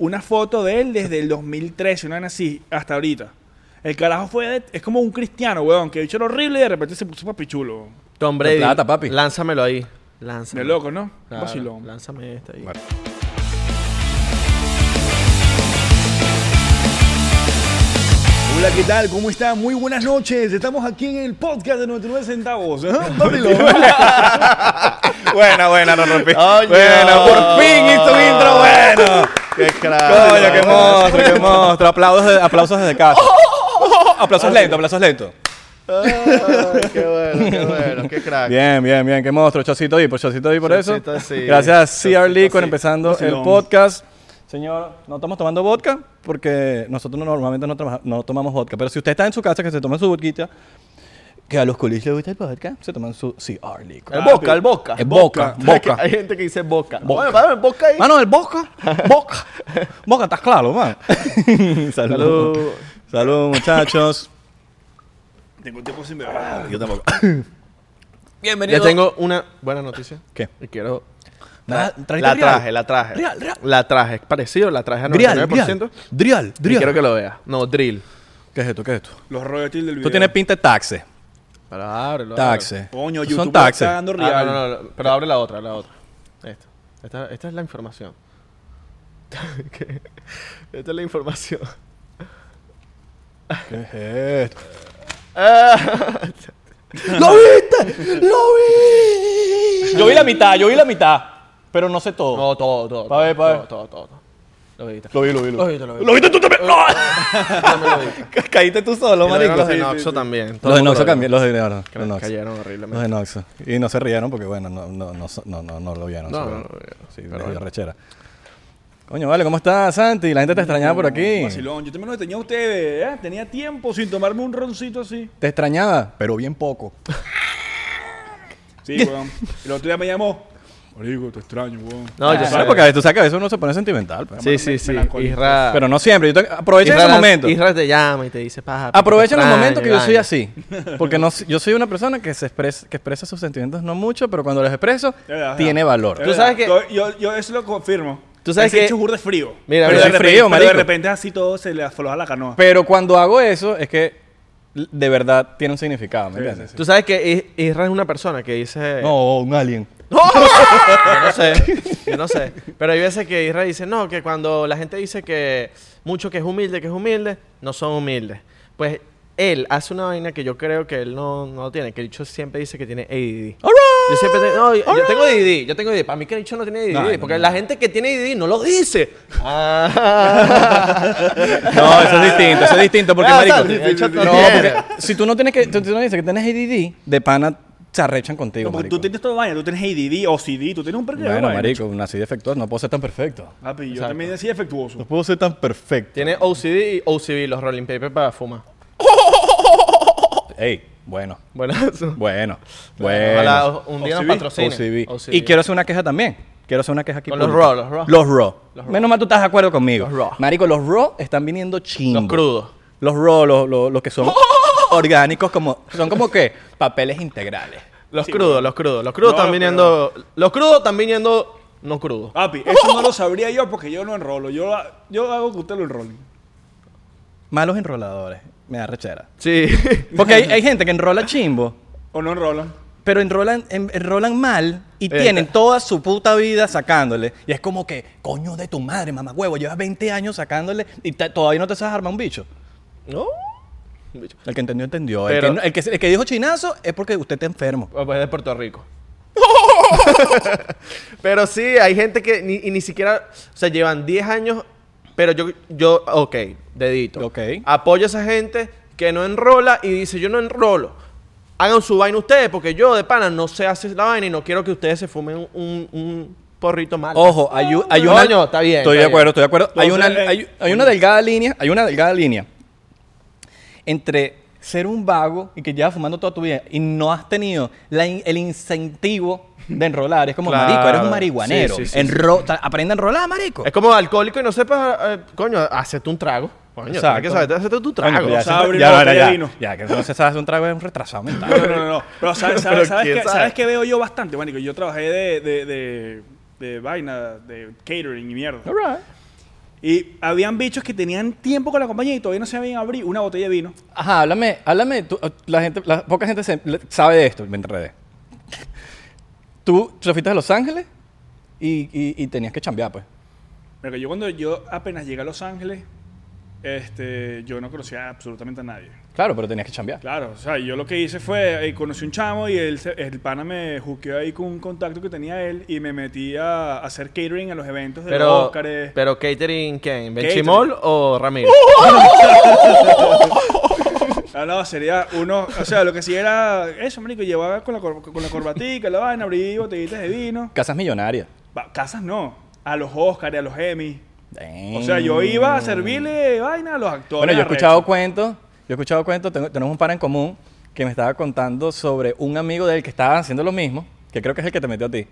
una foto de él desde el 2013, una así, hasta ahorita. El carajo fue, de- es como un cristiano, weón, que bicho era horrible y de repente se puso papichulo. Tom Brady. plata, papi. Lánzamelo ahí. Lánzamelo. De loco, ¿no? Claro, Vacilón. Lánzame este ahí. Vale. Hola, ¿qué tal? ¿Cómo están? Muy buenas noches. Estamos aquí en el podcast de 99 centavos. ¿eh? Buena, buena, no rompí. Coño. Buena, por fin hizo un intro bueno. ¡Qué crack! Coño, qué monstruo, qué monstruo. Aplausos, de- aplausos desde casa. Aplausos lentos, aplausos lentos. Ay, ¡Qué bueno, qué bueno! ¡Qué crack! Bien, bien, bien, qué monstruo. Chocito y por Chocito y por eso. Sí. Gracias, CR Chocito, Liquor, sí. empezando el podcast. Señor, no estamos tomando vodka porque nosotros no- normalmente no tomamos vodka. Pero si usted está en su casa, que se tome su vodka, que a los colis les gusta el vodka, se toman su CR Liquor. El boca, el boca. Es boca, boca. Hay gente que dice boca. Boca. Oye, dame boca ahí. Mano, el boca, boca. Boca, estás claro, man. Salud. Salud. Salud, muchachos. Tengo tiempo sin beber. Yo tampoco. Bienvenido. tengo una buena noticia. ¿Qué? Y quiero... La, traje, la traje. Real, real. La traje. Es parecido, la traje a 99%. Drial, Drial. Drial, Y Drial. quiero que lo veas. No, drill. ¿Qué es esto? ¿Qué es esto? Los royalties del video. Tú tienes pinta de taxe. Pero ábrelo. Taxe. Coño, YouTube Son taxes. está dando ábrelo. Ah, real. no, no, no, Pero abre la otra, la otra. Esta. Esta, esta es la información. ¿Qué? Esta es la información. ¿Qué es esto? ¡Lo viste! ¡Lo vi! Yo vi la mitad, yo vi la mitad. Pero no sé todo. No, todo, todo. Pa' ver, pa' ver. Todo, todo, todo. Lo viste. Lo vi, lo vi, Lo viste, lo viste. ¿Lo viste tú también? ¡No! Caíste tú solo, marico. Los de Noxo sí, sí. también. Todo Los de Noxo también, los de no, no, Noxo. Cayeron Los de horriblemente. Noxo. Y no se rieron porque, bueno, no, no, no, no, no, no lo vieron. No, no lo vieron. Sí, Pero rechera. Coño, vale, ¿cómo estás, Santi? La gente te extrañaba por aquí. Vacilón. Yo también lo tenía a ustedes, ¿eh? Tenía tiempo sin tomarme un roncito así. Te extrañaba, pero bien poco. Sí, weón. El otro día me llamó. Marico, te extraño, weón. No, yo sé. porque a veces tú sabes que a veces uno se pone sentimental. pues. Sí, sí, me- sí. Isra, Pero no siempre. Yo te- aprovecha Isra ese la- momento. Isra te llama y te dice, paja. Aprovecha te los momentos que yo soy vaina". así. Porque no, yo soy una persona que se expresa, que expresa sus sentimientos no mucho, pero cuando los expreso, tiene verdad. valor. Tú sabes que- Yo, yo, eso lo confirmo. Tú sabes Ese que- hecho de frío. Mira, pero mira. de repente, frío, pero de repente así todo se le afloja la canoa. Pero cuando hago eso, es que de verdad tiene un significado, ¿me Sí, entiendes? sí, Tú sabes que Is- Isra es una persona que dice... No, un alien. Yo no sé, yo no sé. Pero hay veces que Isra dice, no, que cuando la gente dice que mucho que es humilde, que es humilde, no son humildes. Pues él hace una vaina que yo creo que él no, no tiene, que el dicho siempre dice que tiene ADD. Yo siempre te- no, yo, yo tengo ADD, yo tengo ADD. Para mí que el dicho no tiene ADD, No, porque no. la gente que tiene ADD no lo dice. Ah. No, eso es distinto, eso es distinto porque, Ah, marico, no, porque si tú no tienes que, si tú no dices que tienes ADD, de pana se arrechan contigo, No, porque marico. tú tienes toda vaina, tú tienes ADD, OCD, tú tienes un periodo Bueno, marico, nací defectuoso, no puedo ser tan perfecto. Papi, yo Exacto. también decía defectuoso. No puedo ser tan perfecto. Tiene OCD y OCB, los rolling papers para fumar. Ey, bueno, Buenazo. bueno, Ojalá bueno. un día nos OCB. patrocine. OCB. OCB. Y quiero hacer una queja también. Quiero hacer una queja aquí. Con los raw, los raw. Los raw. Los raw. Menos mal tú estás de acuerdo conmigo. Los raw. Marico, los raw están viniendo chingos. Los crudos. Los raw, los, los- los que son orgánicos, como son como que papeles integrales. Los Sí, crudos, bueno. los crudos. Los crudos No, están pero- viniendo. Los crudos están viniendo no crudos. Papi, eso no lo sabría yo porque yo no enrolo. Yo, yo hago que usted lo enrole. Malos enroladores. Me da rechera. Sí. Porque hay, hay gente que enrola chimbo, O no enrolan. pero enrolan, en- enrolan mal y tienen toda su puta vida sacándole. Y es como que, coño de tu madre, mamá huevo, llevas 20 años sacándole y te- todavía no te sabes armar un bicho. ¿No? El que entendió, entendió. Pero- el, que, el, que, el que dijo chinazo es porque usted está enfermo. Pues es de Puerto Rico. pero sí, hay gente que ni, y ni siquiera. O sea, llevan 10 años. Pero yo, yo, ok, dedito. Ok. Apoyo a esa gente que no enrola y dice: Yo no enrolo. Hagan su vaina ustedes, porque yo de pana no sé hacer la vaina y no quiero que ustedes se fumen un, un porrito mal. Ojo, hay, hay una. Coño, está bien, Estoy está de acuerdo, bien. estoy de acuerdo. Hay una, eh, hay, hay una delgada línea, hay una delgada línea entre ser un vago y que llevas fumando toda tu vida y no has tenido la in- el incentivo de enrolar. Es como, Claro. marico, eres un marihuanero. Sí, sí, sí, Enro- ta- Aprende a enrolar, marico. Es como alcohólico y no sepas, eh, coño, hacete un trago. Coño, Exacto. que saber, hacete tu trago. Coño, ya, sabe ya, ya, ya, vino. ya, que no se sabe hacer un trago es un retrasado mental. No, no, no, no. Pero ¿sabes, sabes, Pero sabes, ¿quién qué, sabe? ¿sabes qué veo yo bastante? Bueno, yo trabajé de, de, de, de vaina, de catering y mierda. Alright. Y habían bichos que tenían tiempo con la compañía y todavía no se habían abrir una botella de vino. Ajá, háblame, háblame. tú- la gente, la, poca gente se- le- sabe de esto, me enredé. Tú te fuiste a Los Ángeles y, y- y tenías que chambear, pues. Pero yo cuando yo apenas llegué a Los Ángeles, este, yo no conocía absolutamente a nadie. Claro, pero tenías que chambear. Claro, o sea, yo lo que hice fue, eh, conocí un chamo y él, se- el pana me juqueó ahí con un contacto que tenía él y me metí a hacer catering a los eventos de los Pero, Óscares. pero catering, ¿quién? ¿Benchimol o Ramírez? Ah, no, sería uno, o sea, lo que sí era eso, marico, llevaba con la, cor- con la corbatica, la vaina, abrí botellitas de vino. Casas millonarias. Va, casas no, a los Óscares, a los Emmy. Damn. O sea, yo iba a servirle vaina a los actores. Bueno, yo he escuchado cuentos, yo he escuchado cuentos, tengo- tenemos un par en común que me estaba contando sobre un amigo de él que estaba haciendo lo mismo, que creo que es el que te metió a ti,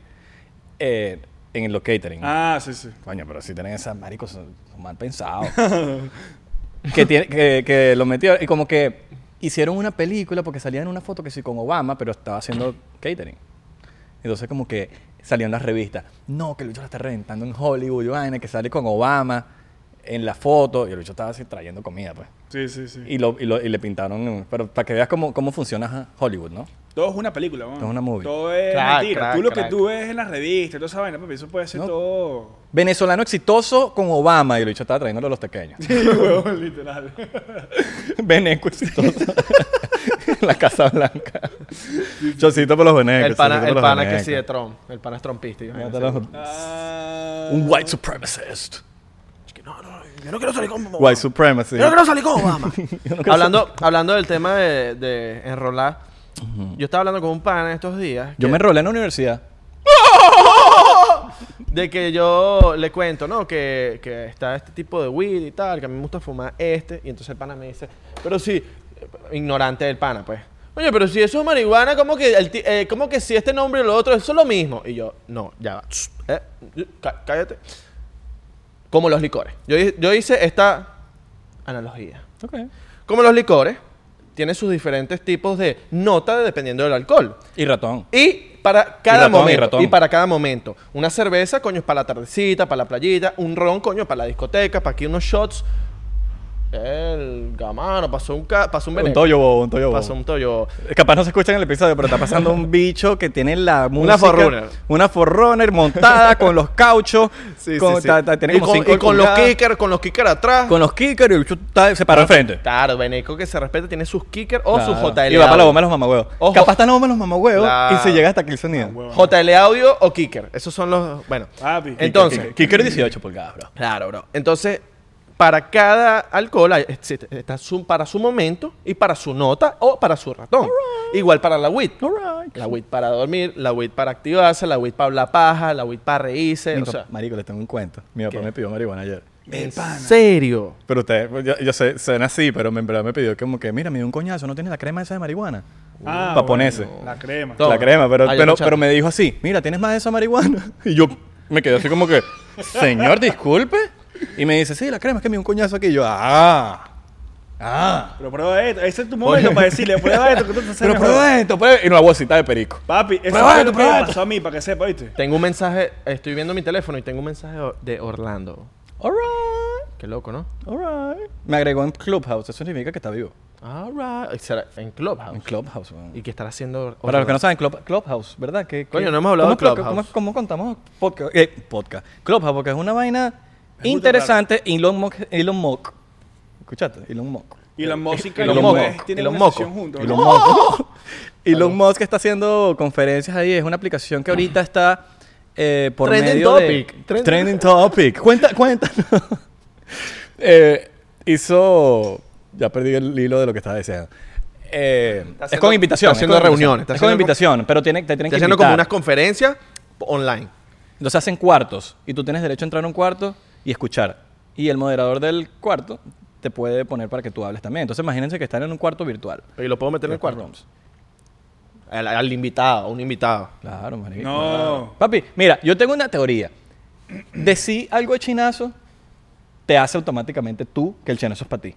eh, en los catering. Ah, sí, sí. Coño, pero si tienen esas maricos, son, son mal pensados. que, tiene, que, que lo metió y como que hicieron una película porque salía en una foto que sí con Obama, pero estaba haciendo catering. Entonces como que salió en las revistas. No, que el bicho la está reventando en Hollywood, vaina, que sale con Obama en la foto. Y el bicho estaba así trayendo comida, pues. Sí, sí, sí. Y, lo, y, lo- y le pintaron... Pero para que veas cómo, cómo funciona Hollywood, ¿no? Todo es una película, weón. Todo es una movie. Todo es Crack, mentira. crack, tú lo crack. que tú ves en las revistas, toda esa vaina, papi, eso puede ser No. todo. Venezolano exitoso con Obama. Y el bicho estaba trayéndolo a los pequeños. Sí, weón, literal. Veneco exitoso. la Casa Blanca. Chocito por los venecos. el pana, el pana que sí de Trump. El pana es trompista. Ah, Un white supremacist. No, no, yo no quiero salir con Obama. White supremacy. Yo no quiero salir con Obama. No hablando, hablando del tema de, de enrolar, yo estaba hablando con un pana estos días. Yo que- me enrolé en la universidad. De que yo le cuento, ¿no? Que, que está este tipo de weed y tal, que a mí me gusta fumar este. Y entonces el pana me dice, pero sí, ignorante del pana, pues. Oye, pero si eso es marihuana, ¿cómo que, el eh, ¿cómo que si este nombre y lo otro, eso es lo mismo? Y yo, no, ya va. Eh, cá- cállate. Como los licores. Yo, yo hice esta analogía. Ok. Como los licores, tienen sus diferentes tipos de nota dependiendo del alcohol. Y ratón. Y para cada ratón, y momento. ratón. Y, para cada momento. Una cerveza, coño, es para la tardecita, para la playita. Un ron, coño, para la discoteca. Para aquí unos shots. El gamano, pasó un, ca- pasó un Un veneco. toyo bobo, un toyo bobo. Pasó un toyo. Capaz no se escucha en el episodio, pero está pasando un bicho que tiene la música. Forerunner. Una forrunner montada con los cauchos. Sí, con, sí, sí. ta- ta- tiene y como con, cinco y con los kickers, con los kickers atrás. Con los kickers y el bicho está- se paró enfrente. Claro, Veneco que se respeta tiene sus kickers o sus Claro. JL Y va para la bomba de los mamagüevos. Ojo. Capaz está en la bomba de los mamagüevos Claro. y se llega hasta aquí el sonido. huevo. JL audio o kicker. Esos son los. Bueno. Entonces. Kicker, kicker 18 pulgadas, bro. Claro, bro. Entonces, para cada alcohol existe- está su- para su momento y para su nota o para su ratón. Igual para la WIT. La WIT para dormir, la WIT para activarse, la WIT para hablar paja, la WIT para reírse. Mi o papá- sea, marico, les tengo un cuento. Mi papá ¿Qué? me pidió marihuana ayer. ¿En serio? Pero usted, yo, yo sé, suena así, pero me- en verdad me pidió como que, mira, me dio un coñazo, ¿no tienes la crema esa de marihuana? Ah, Pa' ponerse. bueno, La crema. Toma. La crema, pero, Ah, pero me dijo así, mira, ¿tienes más de esa marihuana? Y yo me quedé así como que, señor, disculpe. Y me dice, sí, la crema, es que me dio un coñazo aquí. Y yo, ah, ah. Pero prueba esto. Ese es tu momento para decirle, prueba esto. Que tú te Pero mejor. prueba esto, pues. Y una bolsita de perico. Papi, eso Prueba fue esto, lo que prueba me esto. pasó a mí, para que sepa, ¿viste? Tengo un mensaje, estoy viendo mi teléfono y tengo un mensaje de Orlando. Alright, Qué loco, ¿no? alright. Me agregó en Clubhouse, eso significa que está vivo. Alright. Será En Clubhouse. En Clubhouse, weón. ¿Y qué estará haciendo? Para los que no saben, Club- Clubhouse, ¿verdad? Que, que- Coño, no hemos hablado ¿cómo de es- Clubhouse. ¿cómo, cómo contamos podcast? Eh, podcast. Clubhouse, porque es una vaina interesante. Elon Musk, Elon Musk. ¿Escuchaste? Elon Musk. Y Elon y los tienen Elon una Moco. sesión juntos. Elon ¿no? Musk. Elon Musk está haciendo conferencias ahí. Es una aplicación que ahorita está eh, por Trending medio topic. de... Trending- Trending Topic. Cuenta, cuenta. Eh, hizo... Ya perdí el hilo de lo que estaba diciendo. Eh, Está es con invitación. está haciendo es con reuniones, está Es con invitación, pero tiene, te tienen Está que haciendo como unas conferencias online. Entonces hacen cuartos y tú tienes derecho a entrar a un cuarto y escuchar. Y el moderador del cuarto te puede poner para que tú hables también. Entonces imagínense que están en un cuarto virtual. Y lo puedo meter en el cuarto. Rooms. Al, al invitado, a un invitado. Claro, marico. No. Papi, mira, yo tengo una teoría. Decir algo de chinazo te hace automáticamente tú que el chinazo es para ti.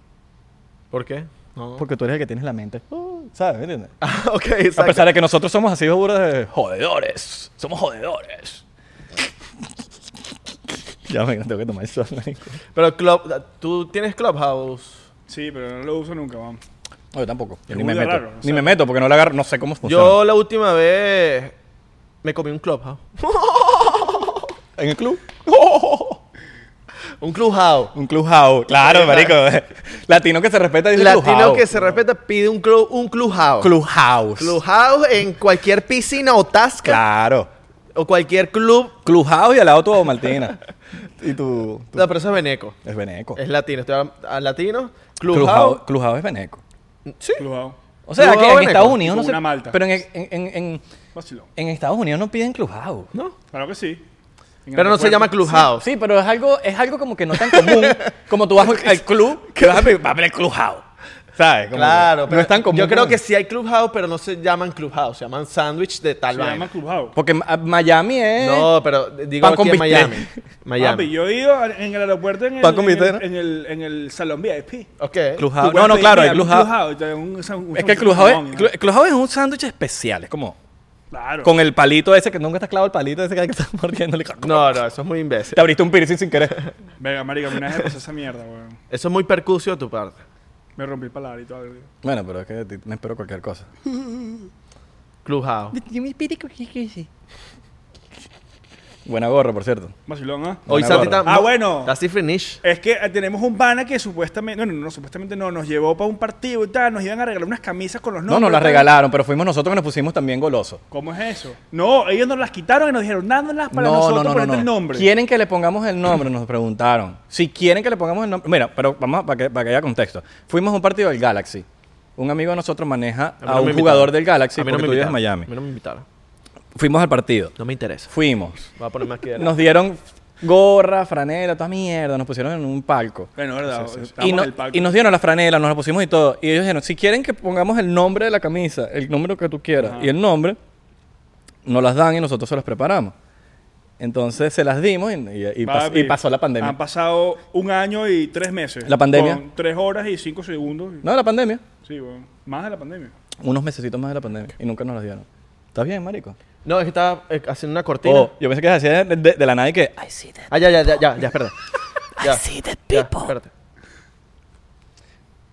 ¿Por qué? No. Porque tú eres el que tienes la mente. uh, ¿Sabes? ¿Me entiendes? Ah, ok, A pesar de que nosotros somos así burros de jodedores. Somos jodedores. Ya me tengo que tomar el sol. Pero Club, ¿tú tienes Clubhouse? Sí, pero no lo uso nunca, vamos. No, yo tampoco. Ni me meto. raro, o Ni sea. me meto porque no le agarro, no sé cómo funciona. Yo la última vez me comí un Clubhouse. ¿En el club? Un Clubhouse. Un clubhouse. Claro, marico. Latino que se respeta dice Latino clubhouse. que se respeta pide un, club, un Clubhouse. Clubhouse. Clubhouse en cualquier piscina o tasca Claro. o cualquier club. Clubhouse y al lado tu Martina. Y tu... tu- No, pero eso es veneco. Es veneco. Es latino. Estoy hablando- a latino. Clubhouse. Clubhouse. Es veneco. Sí. Clubhouse. O sea, Clubhouse que en veneco. Estados Unidos no Como se... una malta. Pero en, en, en, en, Estados Unidos no piden clubhouse. ¿No? Claro que sí. En Pero no se llama Clubhouse. Sí, pero es algo, es algo como que no tan común. como tú vas al club, que vas a pedir, vas a pedir clubhouse. ¿Sabes? Como Claro, pero no es tan común. Yo creo que sí hay Clubhouse, pero no se llaman Clubhouse, se llaman sándwich de tal Se vaina. llama Clubhouse. Porque Ma- Miami es... No, pero digo Pan con aquí en bistec. Miami. Papi, Miami. yo he ido a- en el aeropuerto en el, ¿Pan con en el, en el, en el salón VIP. Ok. Clubhouse. Tú puedes No, no, pedir, claro, hay mira, un clubhouse. y te dan un- un- un Es que el sándwich clubhouse, jamón, es, ¿no? clu- clubhouse es un sándwich especial. Es como Claro. con el palito ese que nunca estás clavado el palito ese que hay que estar mordiéndole. No, no, eso es muy imbécil. Te abriste un piercing sin querer. Venga, marica, una vez esa mierda, weón. Eso es muy percucio de tu parte. Me rompí el paladar y todo. bueno, pero es que me espero cualquier cosa. Clubhouse. Buena gorra, por cierto. Vacilón, ¿ah? Hoy Buena Santi gorra. está- Ah, bueno. Está así finish. Es que eh, tenemos un pana que supuestamente, no, no, no, supuestamente no, nos llevó para un partido y tal, nos iban a regalar unas camisas con los No, nombres. nos las tal. regalaron, pero fuimos nosotros que nos pusimos también golosos. ¿Cómo es eso? No, ellos nos las quitaron y nos dijeron, dándolas para no, nosotros no, no, el no. nombre. ¿Quieren que le pongamos el nombre? Nos preguntaron. Si quieren que le pongamos el nombre. Mira, pero vamos a- para que, para que haya contexto. Fuimos a un partido del Galaxy. Un amigo de nosotros maneja mí a, no un me jugador invitaron. del Galaxy a mí no porque me tú vives en invitaron. Miami. A mí no me invitaron. Fuimos al partido. No me interesa. Fuimos. Voy a ponerme aquí. de Nos dieron gorra, franela, toda mierda. Nos pusieron en un palco. Bueno, verdad. Y, no- en el palco. y nos dieron la franela, nos la pusimos y todo. Y ellos dijeron, si quieren que pongamos el nombre de la camisa, el nombre que tú quieras, Ajá. y el nombre, nos las dan y nosotros se las preparamos. Entonces se las dimos y, y- y pas- Papi, y pasó la pandemia. Han pasado un año y tres meses. ¿La pandemia? Con tres horas y cinco segundos. No, la pandemia. Sí, bueno. Más de la pandemia. Unos mesecitos más de la pandemia. Y nunca nos las dieron. ¿Estás bien, marico? No, es que estaba eh, haciendo una cortina. Oh, yo pensé que hacía de, de- de la nada y que... "Ay, Ah, ya, ya, ya, ya, ya, espérate. Ya, ya, espérate.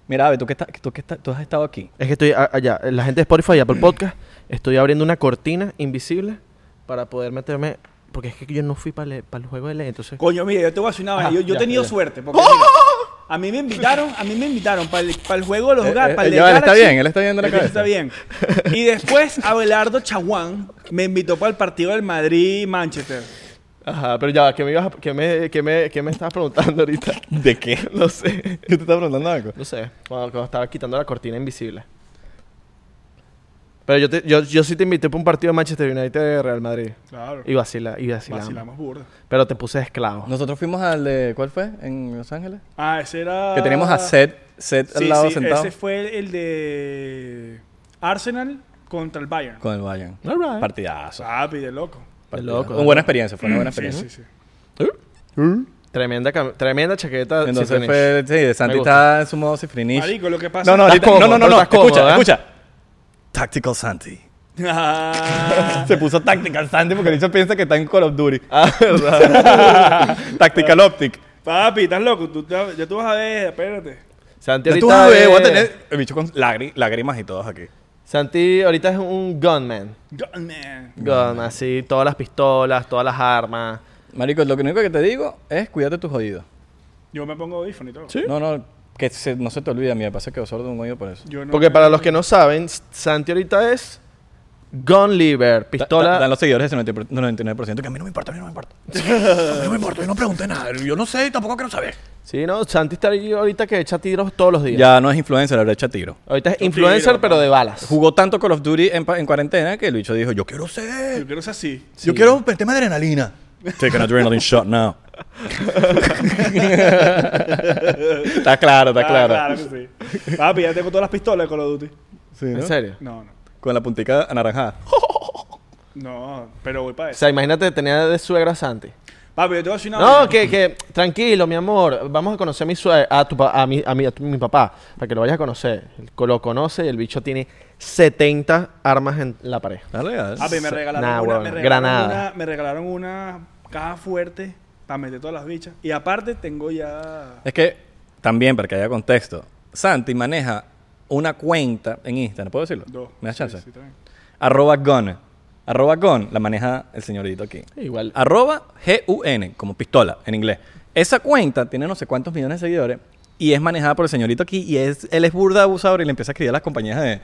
Mira, Ave, tú que, estás, tú que estás, tú has estado aquí. Es que estoy a- allá, la gente de Spotify y Apple Podcast, estoy abriendo una cortina invisible para poder meterme, porque es que yo no fui para el, juego de ley, entonces... Coño, mira, yo te voy a decir una vaina. Yo, yo he ya, tenido ya. suerte. Porque, mira, a mí me invitaron, a mí me invitaron para el, para el juego de los Eh, gatos. eh, para el eh, de ya, él está bien, él está bien de la cabeza. está bien. Y después Abelardo Chaguán me invitó para el partido del Madrid-Manchester. Ajá, pero ya, ¿qué me, ibas a- qué me, qué me, qué me estabas preguntando ahorita? ¿De qué? No sé. Yo te estaba preguntando algo. No sé, cuando, cuando estaba quitando la cortina invisible. Pero yo, te- yo, yo sí te invité para un partido de Manchester United de Real Madrid. Claro. Y vacila, y vacilamos. Vacilamos burda. Pero te puse esclavo. Nosotros fuimos al de... ¿Cuál fue? ¿En Los Ángeles? Ah, ese era... Que teníamos a Seth, Seth Sí, al lado sí, sentado. ese fue el de Arsenal contra el Bayern. Con el Bayern. All right. Partidazo. Papi, de loco. De loco. Una buena experiencia, fue una buena Sí, experiencia. sí, sí. Tremenda, cam- tremenda chaqueta. Entonces Cifrinish. fue, sí, de Santi está en su modo cifrinish. Marico, lo que pasa... No, no, ahorita, no, cómodo, no, no, no, escucha, ¿eh? escucha. Tactical Santi. Ah, Se puso Tactical Santi porque el bicho piensa que está en Call of Duty. Ah, verdad. Tactical Optic. Papi, estás loco. Tú, ya tú vas a ver, espérate. Santi Ya ahorita tú vas a ver, es- voy a tener el bicho con lágri- lágrimas y todos aquí. Santi ahorita es un gunman. Gunman. Gunman, así, todas las pistolas, todas las armas. Marico, lo único que te digo es cuídate tus oídos. Yo me pongo audífono y todo. No, no, que se- no se te olvide. A mí me pasa que sordo un oído por eso. Yo no- Porque para los que no saben, Santi ahorita es gun liver, Da- pistola. Dan los seguidores ese 90 99% que a mí no me importa, a mí no me importa. A mí no me importa, yo no pregunté nada. Yo no sé y tampoco quiero saber. Sí, no, Santi está ahí ahorita que echa tiros todos los días. Ya no es influencer, ahora echa tiro. Ahorita es Yo influencer, tiro, pero de balas. Jugó tanto Call of Duty en, pa- en cuarentena que el bicho dijo, yo quiero ser. Yo quiero ser así. Yo quiero el tema de adrenalina. Take an adrenaline shot now. está claro, está Ah, claro. claro que sí. Papi, ya tengo todas las pistolas de Call of Duty. Sí, ¿no? ¿En serio? No, no. Con la puntica anaranjada. No, pero voy para O eso. sea, imagínate tener de suegra Santi. Papi, yo te voy a decir una No, que, que, tranquilo, mi amor. Vamos a conocer a mi suegra, a, tu, pa- a, mi, a, mi, a tu- mi papá, para que lo vayas a conocer. Lo conoce y el bicho tiene 70 armas en la pared. Legal. Papi, me regalaron, Nah, una, huevón, me regalaron granada. una, me regalaron una caja fuerte para meter todas las bichas. Y aparte tengo ya... Es que, también, para que haya contexto, Santi maneja una cuenta en Instagram, ¿puedo decirlo? Dos. ¿Me das chance? sí. Arroba gun. Arroba gun la maneja el señorito aquí. Igual. Arroba G-U-N, como pistola en inglés. Esa cuenta tiene no sé cuántos millones de seguidores y es manejada por el señorito aquí y es, él es burda abusador y le empieza a escribir a las compañías de,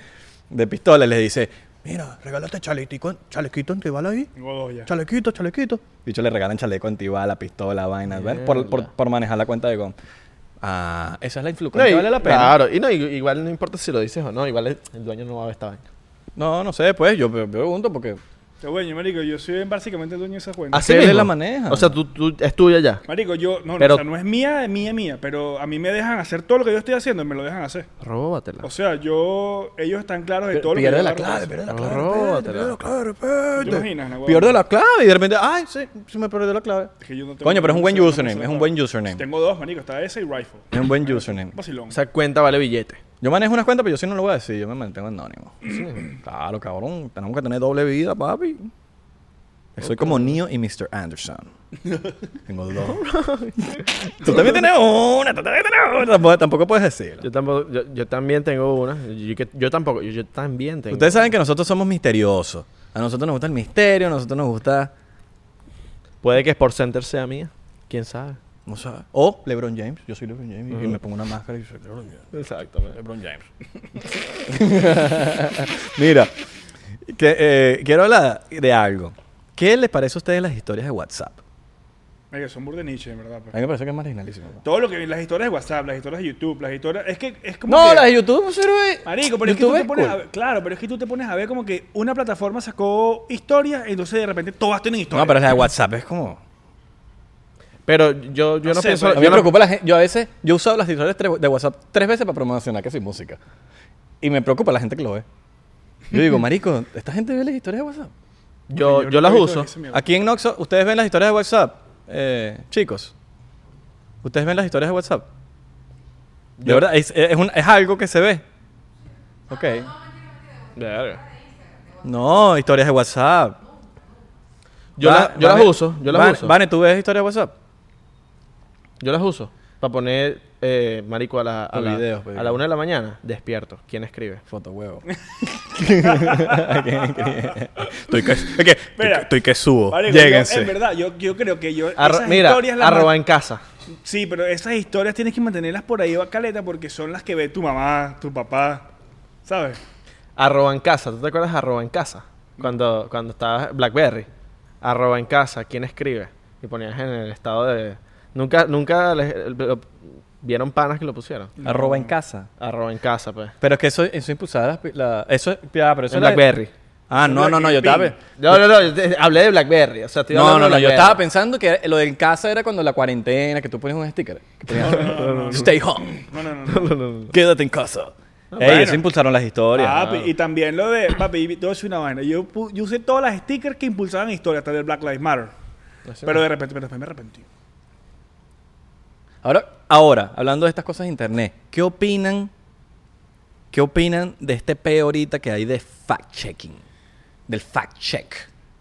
de pistolas. Les dice, mira, regálate chalequito, chalequito antibala ahí. Ya. Chalequito, chalequito. Dicho, le regalan chaleco antibala, pistola, vaina, ¿ves? Por, por, manejar la cuenta de GOM. Ah, esa es la No, influencia. y- vale la pena. Claro, y no, y- igual no importa si lo dices o no, igual el, el dueño no va a ver esta vaina. No, no sé, pues yo me pregunto porque Qué bueno, marico, yo soy básicamente el dueño de esa cuenta. Así él mismo. la maneja. O sea, tú, tú- es tuya ya. Marico, yo... No, no, Pero- o sea, no es mía, mía, mía. Pero a mí me dejan hacer todo lo que yo estoy haciendo y me lo dejan hacer. Róbatela. O sea, yo... Ellos están claros de Pero todo lo que pierde yo la clave, pierde la clave, róbatela. pierde la clave, ¿Te repente. imaginas? Pierde la clave y de repente, ay, sí, se me perdió la clave. Es que yo no tengo- Coño, pero es un buen username, es un buen username. Tengo dos, marico. Está ese y Rifle. Es un buen username. Vacilón. Esa cuenta vale billete. Yo manejo unas cuentas, pero yo sí no lo voy a decir, yo me mantengo anónimo. Claro, cabrón, tenemos que tener doble vida, papi. Soy como Neo y Mr. Anderson. Tengo dos. tú también tienes una, tú también tienes una. Tampoco, tampoco puedes decirlo. Yo, tampoco, yo, yo también tengo una. Yo, tampoco, yo, yo también tengo. Ustedes saben que nosotros somos misteriosos. A nosotros nos gusta el misterio, a nosotros nos gusta... Puede que Sport Center sea mía. ¿Quién sabe? No sé. O LeBron James. Yo soy LeBron James y me pongo una máscara y soy LeBron James. Exactamente. LeBron James. Mira, que, eh, quiero hablar de algo. ¿Qué les parece a ustedes las historias de WhatsApp? Marico, son burda de niche, en verdad. A pues. mí me parece que es marginalísimo. Todo lo que... Las historias de WhatsApp, las historias de YouTube, las historias... Es que es como No, que- las de YouTube sirve. Marico, pero es que YouTube tú te pones cool. a ver, claro, pero es que tú te pones a ver como que una plataforma sacó historias, entonces de repente todas tienen historias. No, pero las de WhatsApp es como... Pero yo, yo No no, sé, pienso. A mí yo me no- preocupa la gente. Yo a veces, yo he usado las historias de WhatsApp tres veces para promocionar que soy música. Y me preocupa la gente que lo ve. Yo digo, marico, ¿esta gente ve las historias de WhatsApp? yo, Yo las uso. Aquí en Noxo, ¿ustedes ven las historias de WhatsApp? Eh, chicos, ¿ustedes ven las historias de WhatsApp? De Yo- verdad, es, es, un- es algo que se ve. Ok. No, historias de WhatsApp. Yo, Va- la- yo Vane- las uso. Yo las Vane- uso. Vane, ¿tú ves historias de WhatsApp? Yo las uso. Para poner, eh, marico, a la, a, Por la, videos, pues. a la una de la mañana, despierto. ¿Quién escribe? Foto huevo. estoy que, es que, Mira, estoy que subo. Marico, yo, Lléguense. en verdad, yo, yo creo que yo... Arro- esas mira, historias las arroba en casa. Sí, pero esas historias tienes que mantenerlas por ahí, caleta, porque son las que ve tu mamá, tu papá, ¿sabes? Arroba en casa. ¿Tú te acuerdas de arroba en casa? Cuando, cuando estaba Blackberry. Arroba en casa. ¿Quién escribe? Y ponías en el estado de... Nunca, nunca les- lo- vieron panas que lo pusieron. Arroba en casa. Arroba en casa, pues. Pero es que eso, eso impulsaba la, la- eso, ya, pero eso En era- Blackberry. Ah, no, no, no, yo estaba... No, no, no. yo te- hablé de Blackberry. O sea, estoy No, no, no, yo estaba pensando que lo del casa era cuando la cuarentena, que tú pones un sticker. Stay home, No, no, no. quédate en casa. Ey, bueno. eso impulsaron las historias. Ah, pi- y también lo de, papi, y todo eso es una vaina. Yo, pu- yo usé todas las stickers que impulsaban historias, hasta del Black Lives Matter. Pero de repente, pero después me arrepentí. Ahora, ahora, hablando de estas cosas de internet, ¿qué opinan? ¿Qué opinan de este peo ahorita que hay de fact-checking? Del fact-check.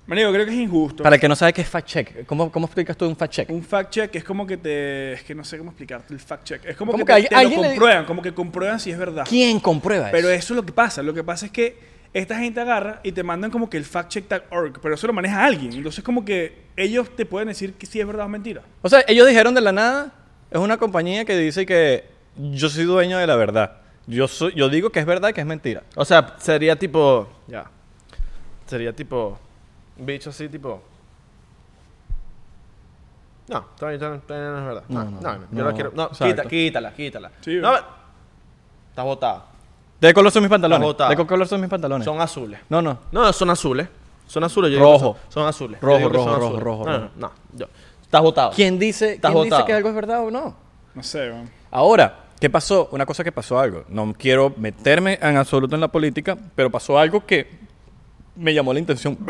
Manico, creo que es injusto. Para el que no sabe qué es fact-check, ¿cómo, ¿cómo explicas tú un fact-check? Un fact check es como que te. Es que no sé cómo explicarte el fact check. Es como, que, que te, alguien- te lo alguien le- comprueban, como que comprueban si es verdad. ¿Quién comprueba Pero eso? eso es lo que pasa. Lo que pasa es que esta gente agarra y te mandan como que el factcheck.org, pero eso lo maneja alguien. Entonces, como que ellos te pueden decir que si es verdad o mentira. O sea, ellos dijeron de la nada, es una compañía que dice que yo soy dueño de la verdad. Yo, soy, yo digo que es verdad y que es mentira. O sea, sería tipo. Ya. Sería tipo. Un bicho así, tipo. No, todavía, todavía no es verdad. No, No, no, no, no, yo no, no quiero. No, quita, quítala, quítala. Sí, no, estás botado. ¿De qué color son mis pantalones? ¿De qué color son mis pantalones? Son azules. No, no. No, son azules. Son azules. yo digo que Rojo. Son, son azules. Yo Rojo, rojo, son rojo, azules. rojo, No, no, rojo. no. yo- Estás botado. ¿Quién dice, ¿quién dice que algo es verdad o no? No sé, man. Ahora, ¿qué pasó? Una cosa que pasó algo. No quiero meterme en absoluto en la política, pero pasó algo que me llamó la intención.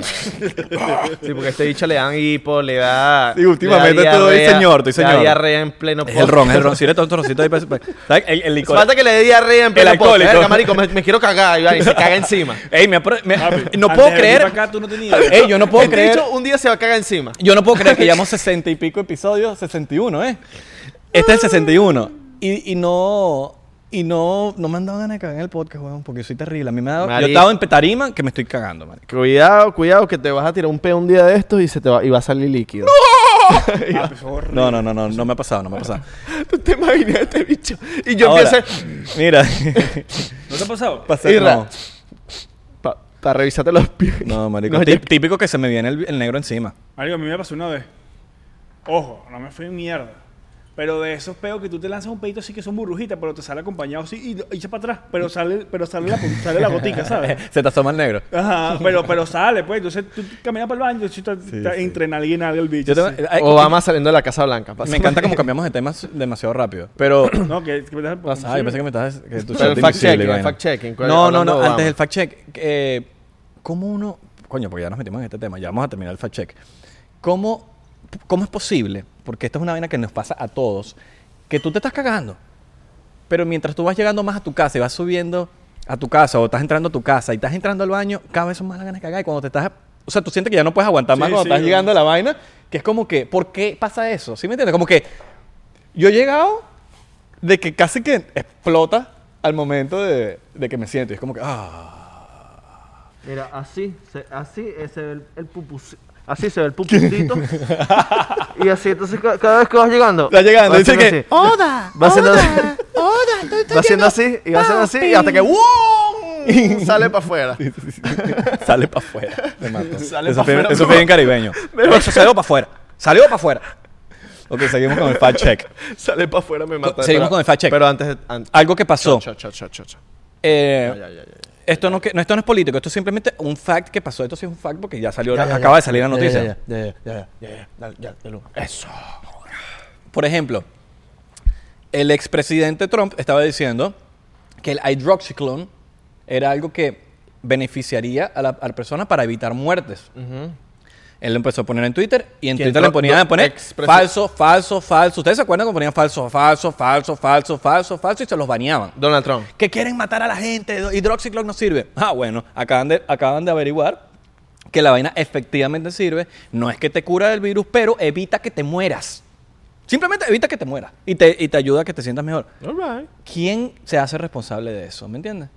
Sí, porque a este bicho le dan hipo, le da. Sí, últimamente le da estoy diarrea, señor, estoy le da señor. diarrea en pleno el ron, el ron. Si eres tonto, roncito ahí, pues, ¿sabes? El, el licor. Falta que le dé diarrea en pleno alcohólico. podcast. Verga, marico, me, me quiero cagar y, se caga encima. Ey, me, me- Papi, no puedo creer. pa' acá, tú no tenías. Ey, yo no puedo Este creer. bicho un día se va a cagar encima. Yo no puedo creer que llevamos sesenta y pico episodios, 61, ¿eh? Este es el 61. Y, y no. Y no, no me han dado ganas de cagar en el podcast, weón, porque soy terrible. A mí me ha dado. Yo Marico. estado en petarima que me estoy cagando, man. Cuidado, cuidado, que te vas a tirar un pedo un día de estos y se te va, y va a salir líquido. Papi, eso es horrible. No, no, no, no, no me ha pasado, no me ha pasado. ¿Tú te imaginas a este bicho? Y yo Ahora, empiezo Mira. ¿No te ha pasado? Pasé- Irra. no, para revisarte los pies. no, marico. No, ya- Típico que se me viene el, el negro encima. Marico, a mí me pasó una vez. Ojo, no me fui mierda. Pero de esos peos que tú te lanzas un pedito así que son burbujitas, pero te sale acompañado así y y echa para atrás. Pero sale, pero sale la, sale la gotica, ¿sabes? se te asoma el negro. Ajá, pero, pero sale, pues. Entonces tú caminas para el baño, y te, alguien algo el bicho. Yo te- sí. ay, Obama saliendo de la Casa Blanca. pasa. me encanta como cambiamos de temas demasiado rápido. Pero. No, que, que me dejas el Ah, yo pensé que me estabas. Que tú Pero el fact checking, el fact checking. ¿cuál- No, no, no. Antes del fact check. Eh, ¿Cómo uno. Coño, porque ya nos metimos en este tema. Ya vamos a terminar el fact check. ¿Cómo, ¿Cómo es posible? Porque esto es una vaina que nos pasa a todos. Que tú te estás cagando. Pero mientras tú vas llegando más a tu casa y vas subiendo a tu casa o estás entrando a tu casa y estás entrando al baño, cada vez son más las ganas de cagar. Y cuando te estás. O sea, tú sientes que ya no puedes aguantar más Sí, cuando sí, estás llegando a la vaina. Que es como que, ¿por qué pasa eso? ¿Sí me entiendes? Como que yo he llegado de que casi que explota al momento de, de que me siento. Y es como que, ah. Mira, así, se, así se ve el, el pupus- Así se ve el pupusito. y así, entonces ca- cada vez que vas llegando. Está llegando, va dice que, así. Oda, Va haciendo Oda, así. Oda, estoy Va haciendo así y va haciendo así y hasta que ¡wum! sale para afuera. Sale para afuera. Sale eso pa' fue, afuera, eso fue bien caribeño. Eso salió para afuera. Salió para afuera. Ok, seguimos con el fact check. Sale para afuera, me mata. Seguimos Pero- con el fact check. Pero antes. de- an- Algo que pasó. Cha, cha, cha. eh, Ya, ya, ya, ya. Esto no, que, no, esto no es político, esto es simplemente un fact que pasó. Esto sí es un fact porque ya salió, ya, acaba de salir la noticia. Eso. Por ejemplo, el expresidente Trump estaba diciendo que el hydroxyclone era algo que beneficiaría a la, a persona para evitar muertes. Uh. Él lo empezó a poner en Twitter y en. Twitter le ponían a poner falso, falso, falso. ¿Ustedes se acuerdan cuando ponían falso, falso, falso, falso, falso, falso y se los baneaban? Donald Trump. Que quieren matar a la gente, hidroxiclón no sirve. Ah, bueno, acaban de, acaban de averiguar que la vaina efectivamente sirve. No es que te cura del virus, pero evita que te mueras. Simplemente evita que te mueras y te, y te ayuda a que te sientas mejor. All right. ¿Quién se hace responsable de eso? ¿Me entiendes?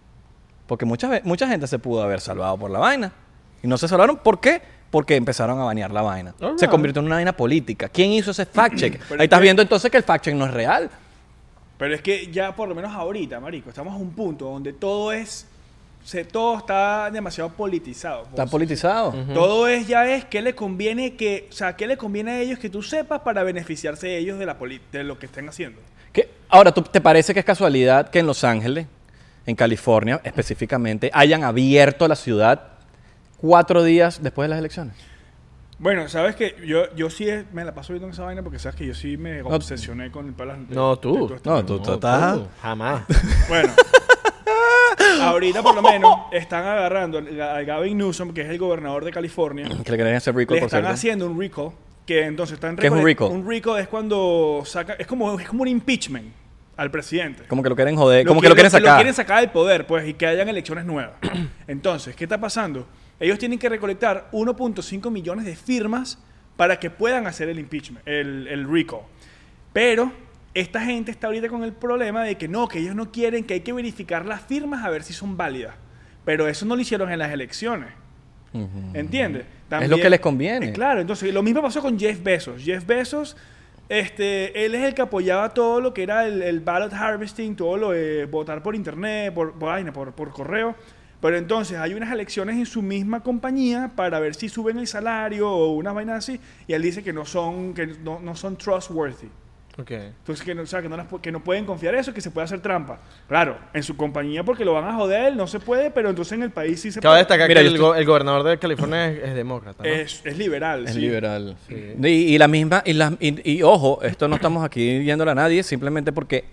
Porque mucha, mucha gente se pudo haber salvado por la vaina. Y no se salvaron. ¿Por qué? Porque empezaron a banear la vaina. Se convirtió en una vaina política. ¿Quién hizo ese fact check? Pero Ahí estás que- viendo entonces que el fact check no es real. Pero es que ya por lo menos ahorita, marico, estamos a un punto donde todo es... Se, todo está demasiado politizado. Está politizado. Todo es ya es que le conviene que, o sea, qué le conviene a ellos que tú sepas para beneficiarse ellos de la poli- de lo que estén haciendo. ¿Qué? Ahora, ¿tú, ¿te parece que es casualidad que en Los Ángeles, en California específicamente, hayan abierto la ciudad cuatro días después de las elecciones? Bueno, sabes que yo, yo sí me la paso viendo en esa vaina porque sabes que yo sí me obsesioné con el palacio. No, tú. No, tú, tú estás... Jamás. Bueno. ahorita por lo menos están agarrando al- a Gavin Newsom, que es el gobernador de California. Que le querían hacer recall, le por están cierto. haciendo un recall que entonces están ¿Qué es un recall? Un recall es cuando saca es como es como un impeachment al presidente. Como que lo quieren joder, Lo como que lo quieren Lo sacar. quieren sacar del poder, pues, y que hayan elecciones nuevas. Entonces, ¿qué está pasando? Ellos tienen que recolectar 1.5 millones de firmas para que puedan hacer el impeachment, el, el recall. Pero esta gente está ahorita con el problema de que no, que ellos no quieren, que hay que verificar las firmas a ver si son válidas. Pero eso no lo hicieron en las elecciones. ¿Entiendes? Es lo que les conviene. Eh, claro, entonces lo mismo pasó con Jeff Bezos. Jeff Bezos, este, él es el que apoyaba todo lo que era el, el ballot harvesting, todo lo de votar por internet, por, por, vaina, por, por correo. Pero entonces hay unas elecciones en su misma compañía para ver si suben el salario o una vaina así. Y él dice que no son, que no, no son trustworthy. Ok. Entonces, que no, o sea, que, no las que no pueden confiar eso, que se puede hacer trampa. Claro, en su compañía porque lo van a joder, no se puede, pero entonces en el país sí se Cabe puede. destacar Mira, que el, estoy- go- el gobernador de California es, es demócrata. ¿no? Es, es liberal. Es sí. liberal. Y, y la misma, y, la- y- y ojo, esto no estamos aquí yéndole a nadie, simplemente porque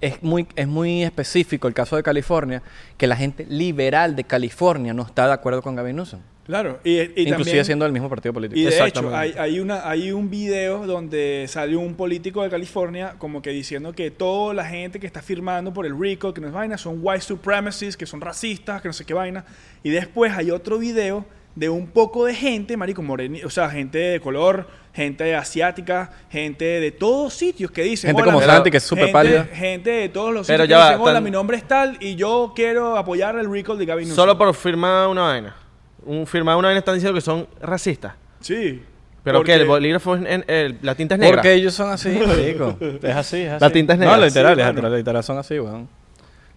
es muy, es muy específico el caso de California, que la gente liberal de California no está de acuerdo con Gavin Newsom. Claro, y, y inclusive también- siendo del mismo partido político. Y de hecho, hay, una, hay un video donde salió un político de California como que diciendo que toda la gente que está firmando por el RICO, que no es vaina, son white supremacists, que son racistas, que no sé qué vaina. Y después hay otro video de un poco de gente, marico, moreni, o sea, gente de color, gente asiática, gente de todos sitios que dicen... Gente "Hola, como Santi, que es súper gente- pálida. Gente de todos los Pero sitios ya que va, dicen, hola, tan- mi nombre es tal y yo quiero apoyar el RICO de Gavin Newsom. Solo por firmar una vaina. Un firmar una vaina están diciendo que son racistas. Sí. Pero porque- que el bolígrafo, es en- el- la tinta es negra. Porque ellos son así, marico. Es así, es así. La tinta es negra. No, literal, Sí, mano. literal, son así, weón.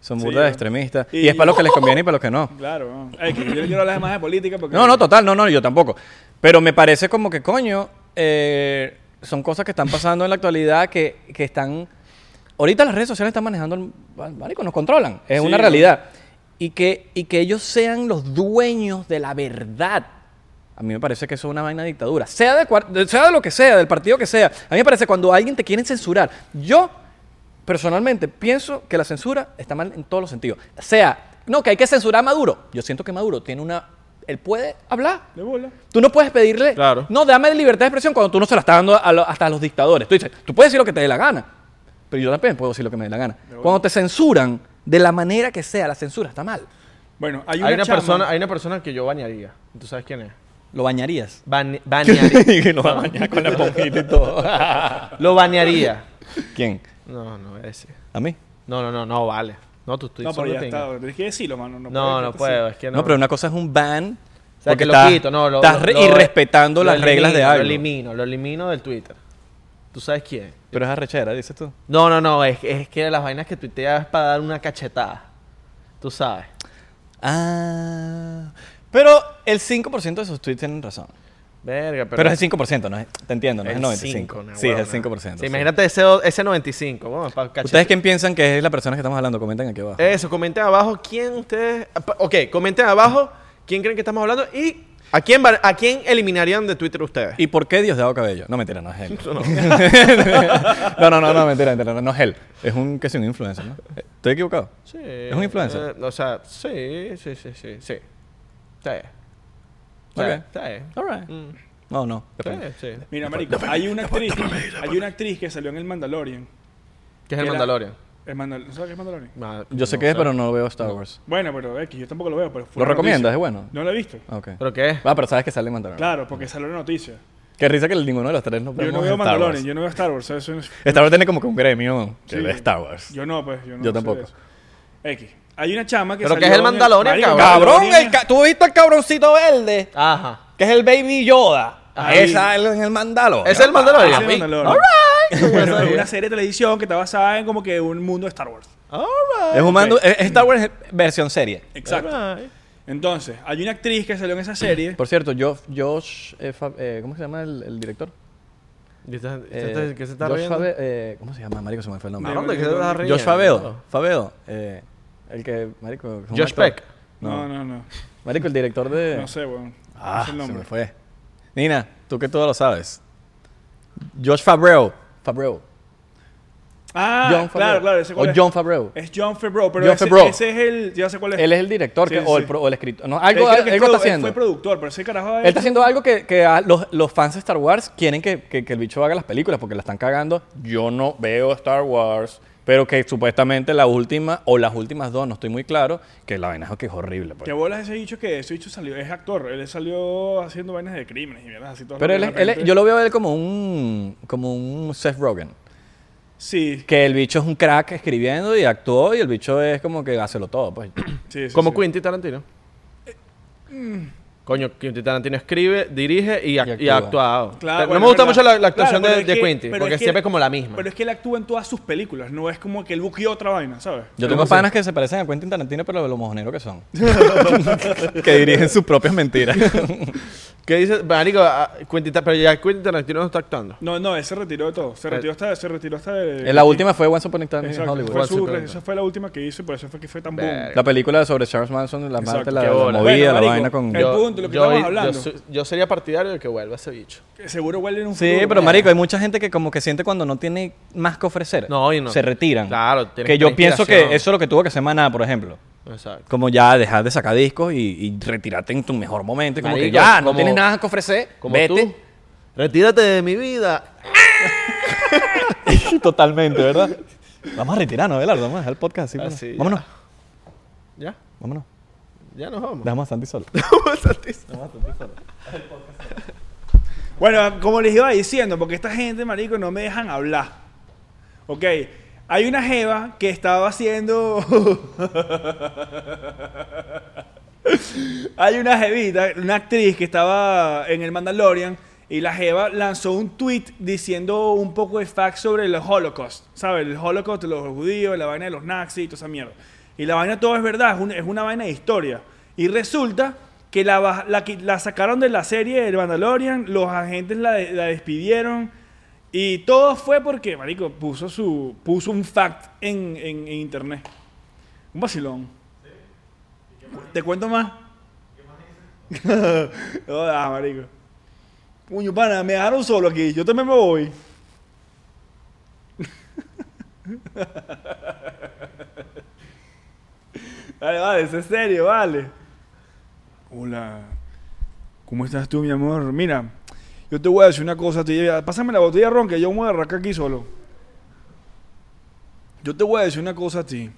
Son Sí, burdas extremistas. Y- Y, es para los que les conviene y para los que no. Claro, no. Que yo no quiero hablar más de política porque... No, no, total, no, no, yo tampoco. Pero me parece como que, coño, eh, son cosas que están pasando en la actualidad que, que están... Ahorita las redes sociales están manejando, el, marico, nos controlan, es Sí, una realidad. Y que, y que ellos sean los dueños de la verdad. A mí me parece que eso es una vaina de dictadura. Sea de- sea de lo que sea, del partido que sea. A mí me parece cuando alguien te quiere censurar. Yo, personalmente, pienso que la censura está mal en todos los sentidos. Sea, no, que hay que censurar a Maduro. Yo siento que Maduro tiene una... Él puede hablar. De bola. Tú no puedes pedirle, Claro. no, dame libertad de expresión cuando tú no se la estás dando a lo- hasta a los dictadores. Tú dices, tú puedes decir lo que te dé la gana, pero yo también puedo decir lo que me dé la gana. Cuando te censuran, de la manera que sea, la censura está mal. Bueno, hay una, hay, una chama- persona, hay una persona que yo bañaría. ¿Tú sabes quién es? ¿Lo bañarías? Bane- banearía. que lo va a bañar con la y todo. Lo banearía. ¿Quién? No, no, ese. ¿A mí? No, no, no, no, vale. No, tú estoy No, pero solo ya está. Tienes que decirlo, mano. No, No, puedes no puedo, es que No, no. pero una cosa es un ban. O sea, porque que lo estás- quito, no, lo, Estás lo- irrespetando lo las reglas de algo. Lo elimino, lo elimino del Twitter. ¿Tú sabes quién? Pero es arrechera, dices tú. No, no, no, es, es que las vainas que tuiteas es para dar una cachetada. Tú sabes. Ah. Pero el 5% de sus tweets tienen razón. Verga, pero. Pero, es el 5%, no es, te entiendo, no es el 95%. cinco, no, sí, es el huevona. 5%. Sí, sí. Imagínate ese, ese 95. Vamos, para cachetar. ¿Ustedes quién piensan que es la persona que estamos hablando? Comenten aquí abajo. Eso, comenten abajo quién ustedes. Ok, comenten abajo quién creen que estamos hablando y a quién, va- a quién eliminarían de Twitter ustedes. ¿Y por qué Diosdado Cabello? No, mentira, no es él. no, no, no, no, mentira, mentira, no, no es él. Es un, que es un influencer, ¿no? Eh, ¿Estoy equivocado? Sí. ¿Es un influencer? eh, o sea, sí, sí, sí, sí. Sí. All right. Mm, No, no. sí. Mira, marico, hay una actriz, hay una actriz que salió en el Mandalorian. ¿Qué es el Mandalorian? El Mandal ¿no ¿Sabes qué es Mandalorian? Yo sé no qué es, pero no veo Star Wars. Bueno, pero X, yo tampoco lo veo, pero fue ¿Lo recomiendas? ¿Es bueno? No lo he visto. Ah. ¿Pero qué es? Ah, pero sabes que sale en Mandalorian. Claro, porque salió la noticia. Qué risa que ninguno de los tres no Yo no veo Mandalorian, Wars. yo no veo Star Wars. Eso no es- Star Wars tiene como que un gremio que Sí. ve Star Wars. Yo no, pues. Yo, no Yo tampoco. de. X. Hay una chama que ¿Pero qué es el Mandalorian, cabrón? Cabrón, el ca- ¿tú viste el cabroncito verde? Ajá. Que es el Baby Yoda. Ahí. Esa es el Mandalorian. ¿Es el Mandalorian? Ese es papi? Mandalorian. All right. Es una serie de televisión que está basada en como que un mundo de Star Wars. All right. Es un mando, es Star Wars versión serie. Exacto. All right. Entonces, hay una actriz que salió en esa serie. Por cierto, Josh, Josh eh, eh, ¿cómo se llama el, el director? ¿Y este- Eh, ¿Qué se está Josh riendo? Fabe- eh, ¿Cómo se llama? Marico, se me fue el nombre. ¿de qué se está riendo? Josh Faveo. Faveo. Eh, el que, marico... Josh actor. Peck. No, No. no, no. Marico, el director de... No sé, weón. Ah, no sé se me fue. Nina, tú que todo lo sabes. Josh Favreau. Favreau. Ah, John claro, claro. Ese o es. John Favreau. Es John Favreau, pero John ese, Favreau. ese es el... Ya sé cuál es. Él es el director Sí, que- sí, o, el, o el escritor. No, Él algo, es algo está él haciendo. fue productor, pero ese carajo Él está haciendo algo que, que a los, los fans de Star Wars quieren que, que- que el bicho haga las películas porque la están cagando. Yo no veo Star Wars, pero que supuestamente la última o las últimas dos, no estoy muy claro, que la vaina es que es horrible. pues. ¿Qué bolas ese bicho que ese bicho salió? Es actor. Él salió haciendo vainas de crímenes y mierdas así. todo Pero él, él yo lo veo a él como un, como un Seth Rogen. Sí, Que el bicho es un crack escribiendo y actuó y el bicho es como que hácelo todo. Pues. sí, sí. Como sí. Quentin Tarantino. Coño, Quentin Tarantino escribe, dirige y, Y ha actuado. Claro, bueno, no me gusta mucho la, la actuación Claro, de, de que- Quentin, porque es que- siempre es como la misma. Pero es que él actúa en todas sus películas. No es como que él buqueó otra vaina, ¿sabes? Yo tengo panas que se parecen a Quentin Tarantino, pero de lo mojoneros que son. que dirigen sus propias mentiras. ¿Qué dice? Marico, Quentin, pero ya Quentin Tarantino no está actuando. No, no, él se retiró de todo. Se retiró hasta, se retiró hasta de... la última fue Once Upon a Time in Exacto. Hollywood. Fue su- esa fue la última que hizo y por eso fue que fue tan boom. La película sobre Charles Manson, la Exacto, parte, la, movida, Bueno, la marico, vaina con... Yo- punto, lo que Yo, estamos yo, hablando. soy- yo sería partidario de que vuelva ese bicho. Que seguro huele en un Sí, futuro. pero marico, hay mucha gente que como que siente cuando no tiene más que ofrecer. No, y no. Se retiran. Claro, tienes Que que yo pienso que eso es lo que tuvo que hacer Maná, por ejemplo. Exacto. Como ya dejar de sacar discos y, y retirarte en tu mejor momento. y Como que ya, no tienes nada que ofrecer. Como vete. tú. Retírate de mi vida. Totalmente, ¿verdad? Vamos a retirarnos, Abelardo. Vamos a dejar el podcast. así, Ah, vámonos. Ya, Vámonos. Ya nos vamos. Dejamos a Santi solo. Bueno, como les iba diciendo, porque esta gente, marico, no me dejan hablar. Ok, hay una jeva que estaba haciendo... hay una jevita, una actriz que estaba en el Mandalorian y la jeva lanzó un tweet diciendo un poco de facts sobre el Holocaust. ¿Sabes? El Holocaust los judíos, la vaina de los nazis y toda esa mierda. Y la vaina todo es verdad, es, es una vaina de historia. Y resulta que la, la, sacaron de la serie del Mandalorian, los agentes la, de- la despidieron. Y todo fue porque, marico, puso, su, puso un fact en, en- internet. Un vacilón. ¿Te cuento más? no, ah, marico. Puño, pana, me dejaron solo aquí. Yo también me voy. Vale, vale, es serio, vale. Hola. ¿Cómo estás tú, mi amor? Mira, yo te voy a decir una cosa. a ti. Pásame la botella de ron que yo me voy a arrancar aquí solo. Yo te voy a decir una cosa a ti.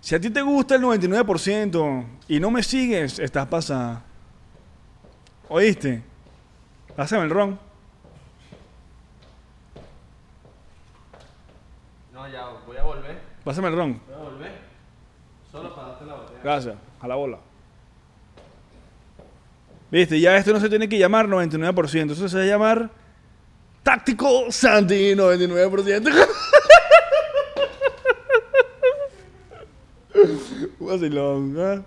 Si a ti te gusta el 99% y no me sigues, estás pasada. ¿Oíste? Pásame el ron. No, ya, voy a volver. Pásame el ron. Solo para darte la botella. Gracias. A la bola. Viste, ya esto no se tiene que llamar 99%. Eso se va a llamar Táctico Santi 99%. Un vacilón, ¿eh?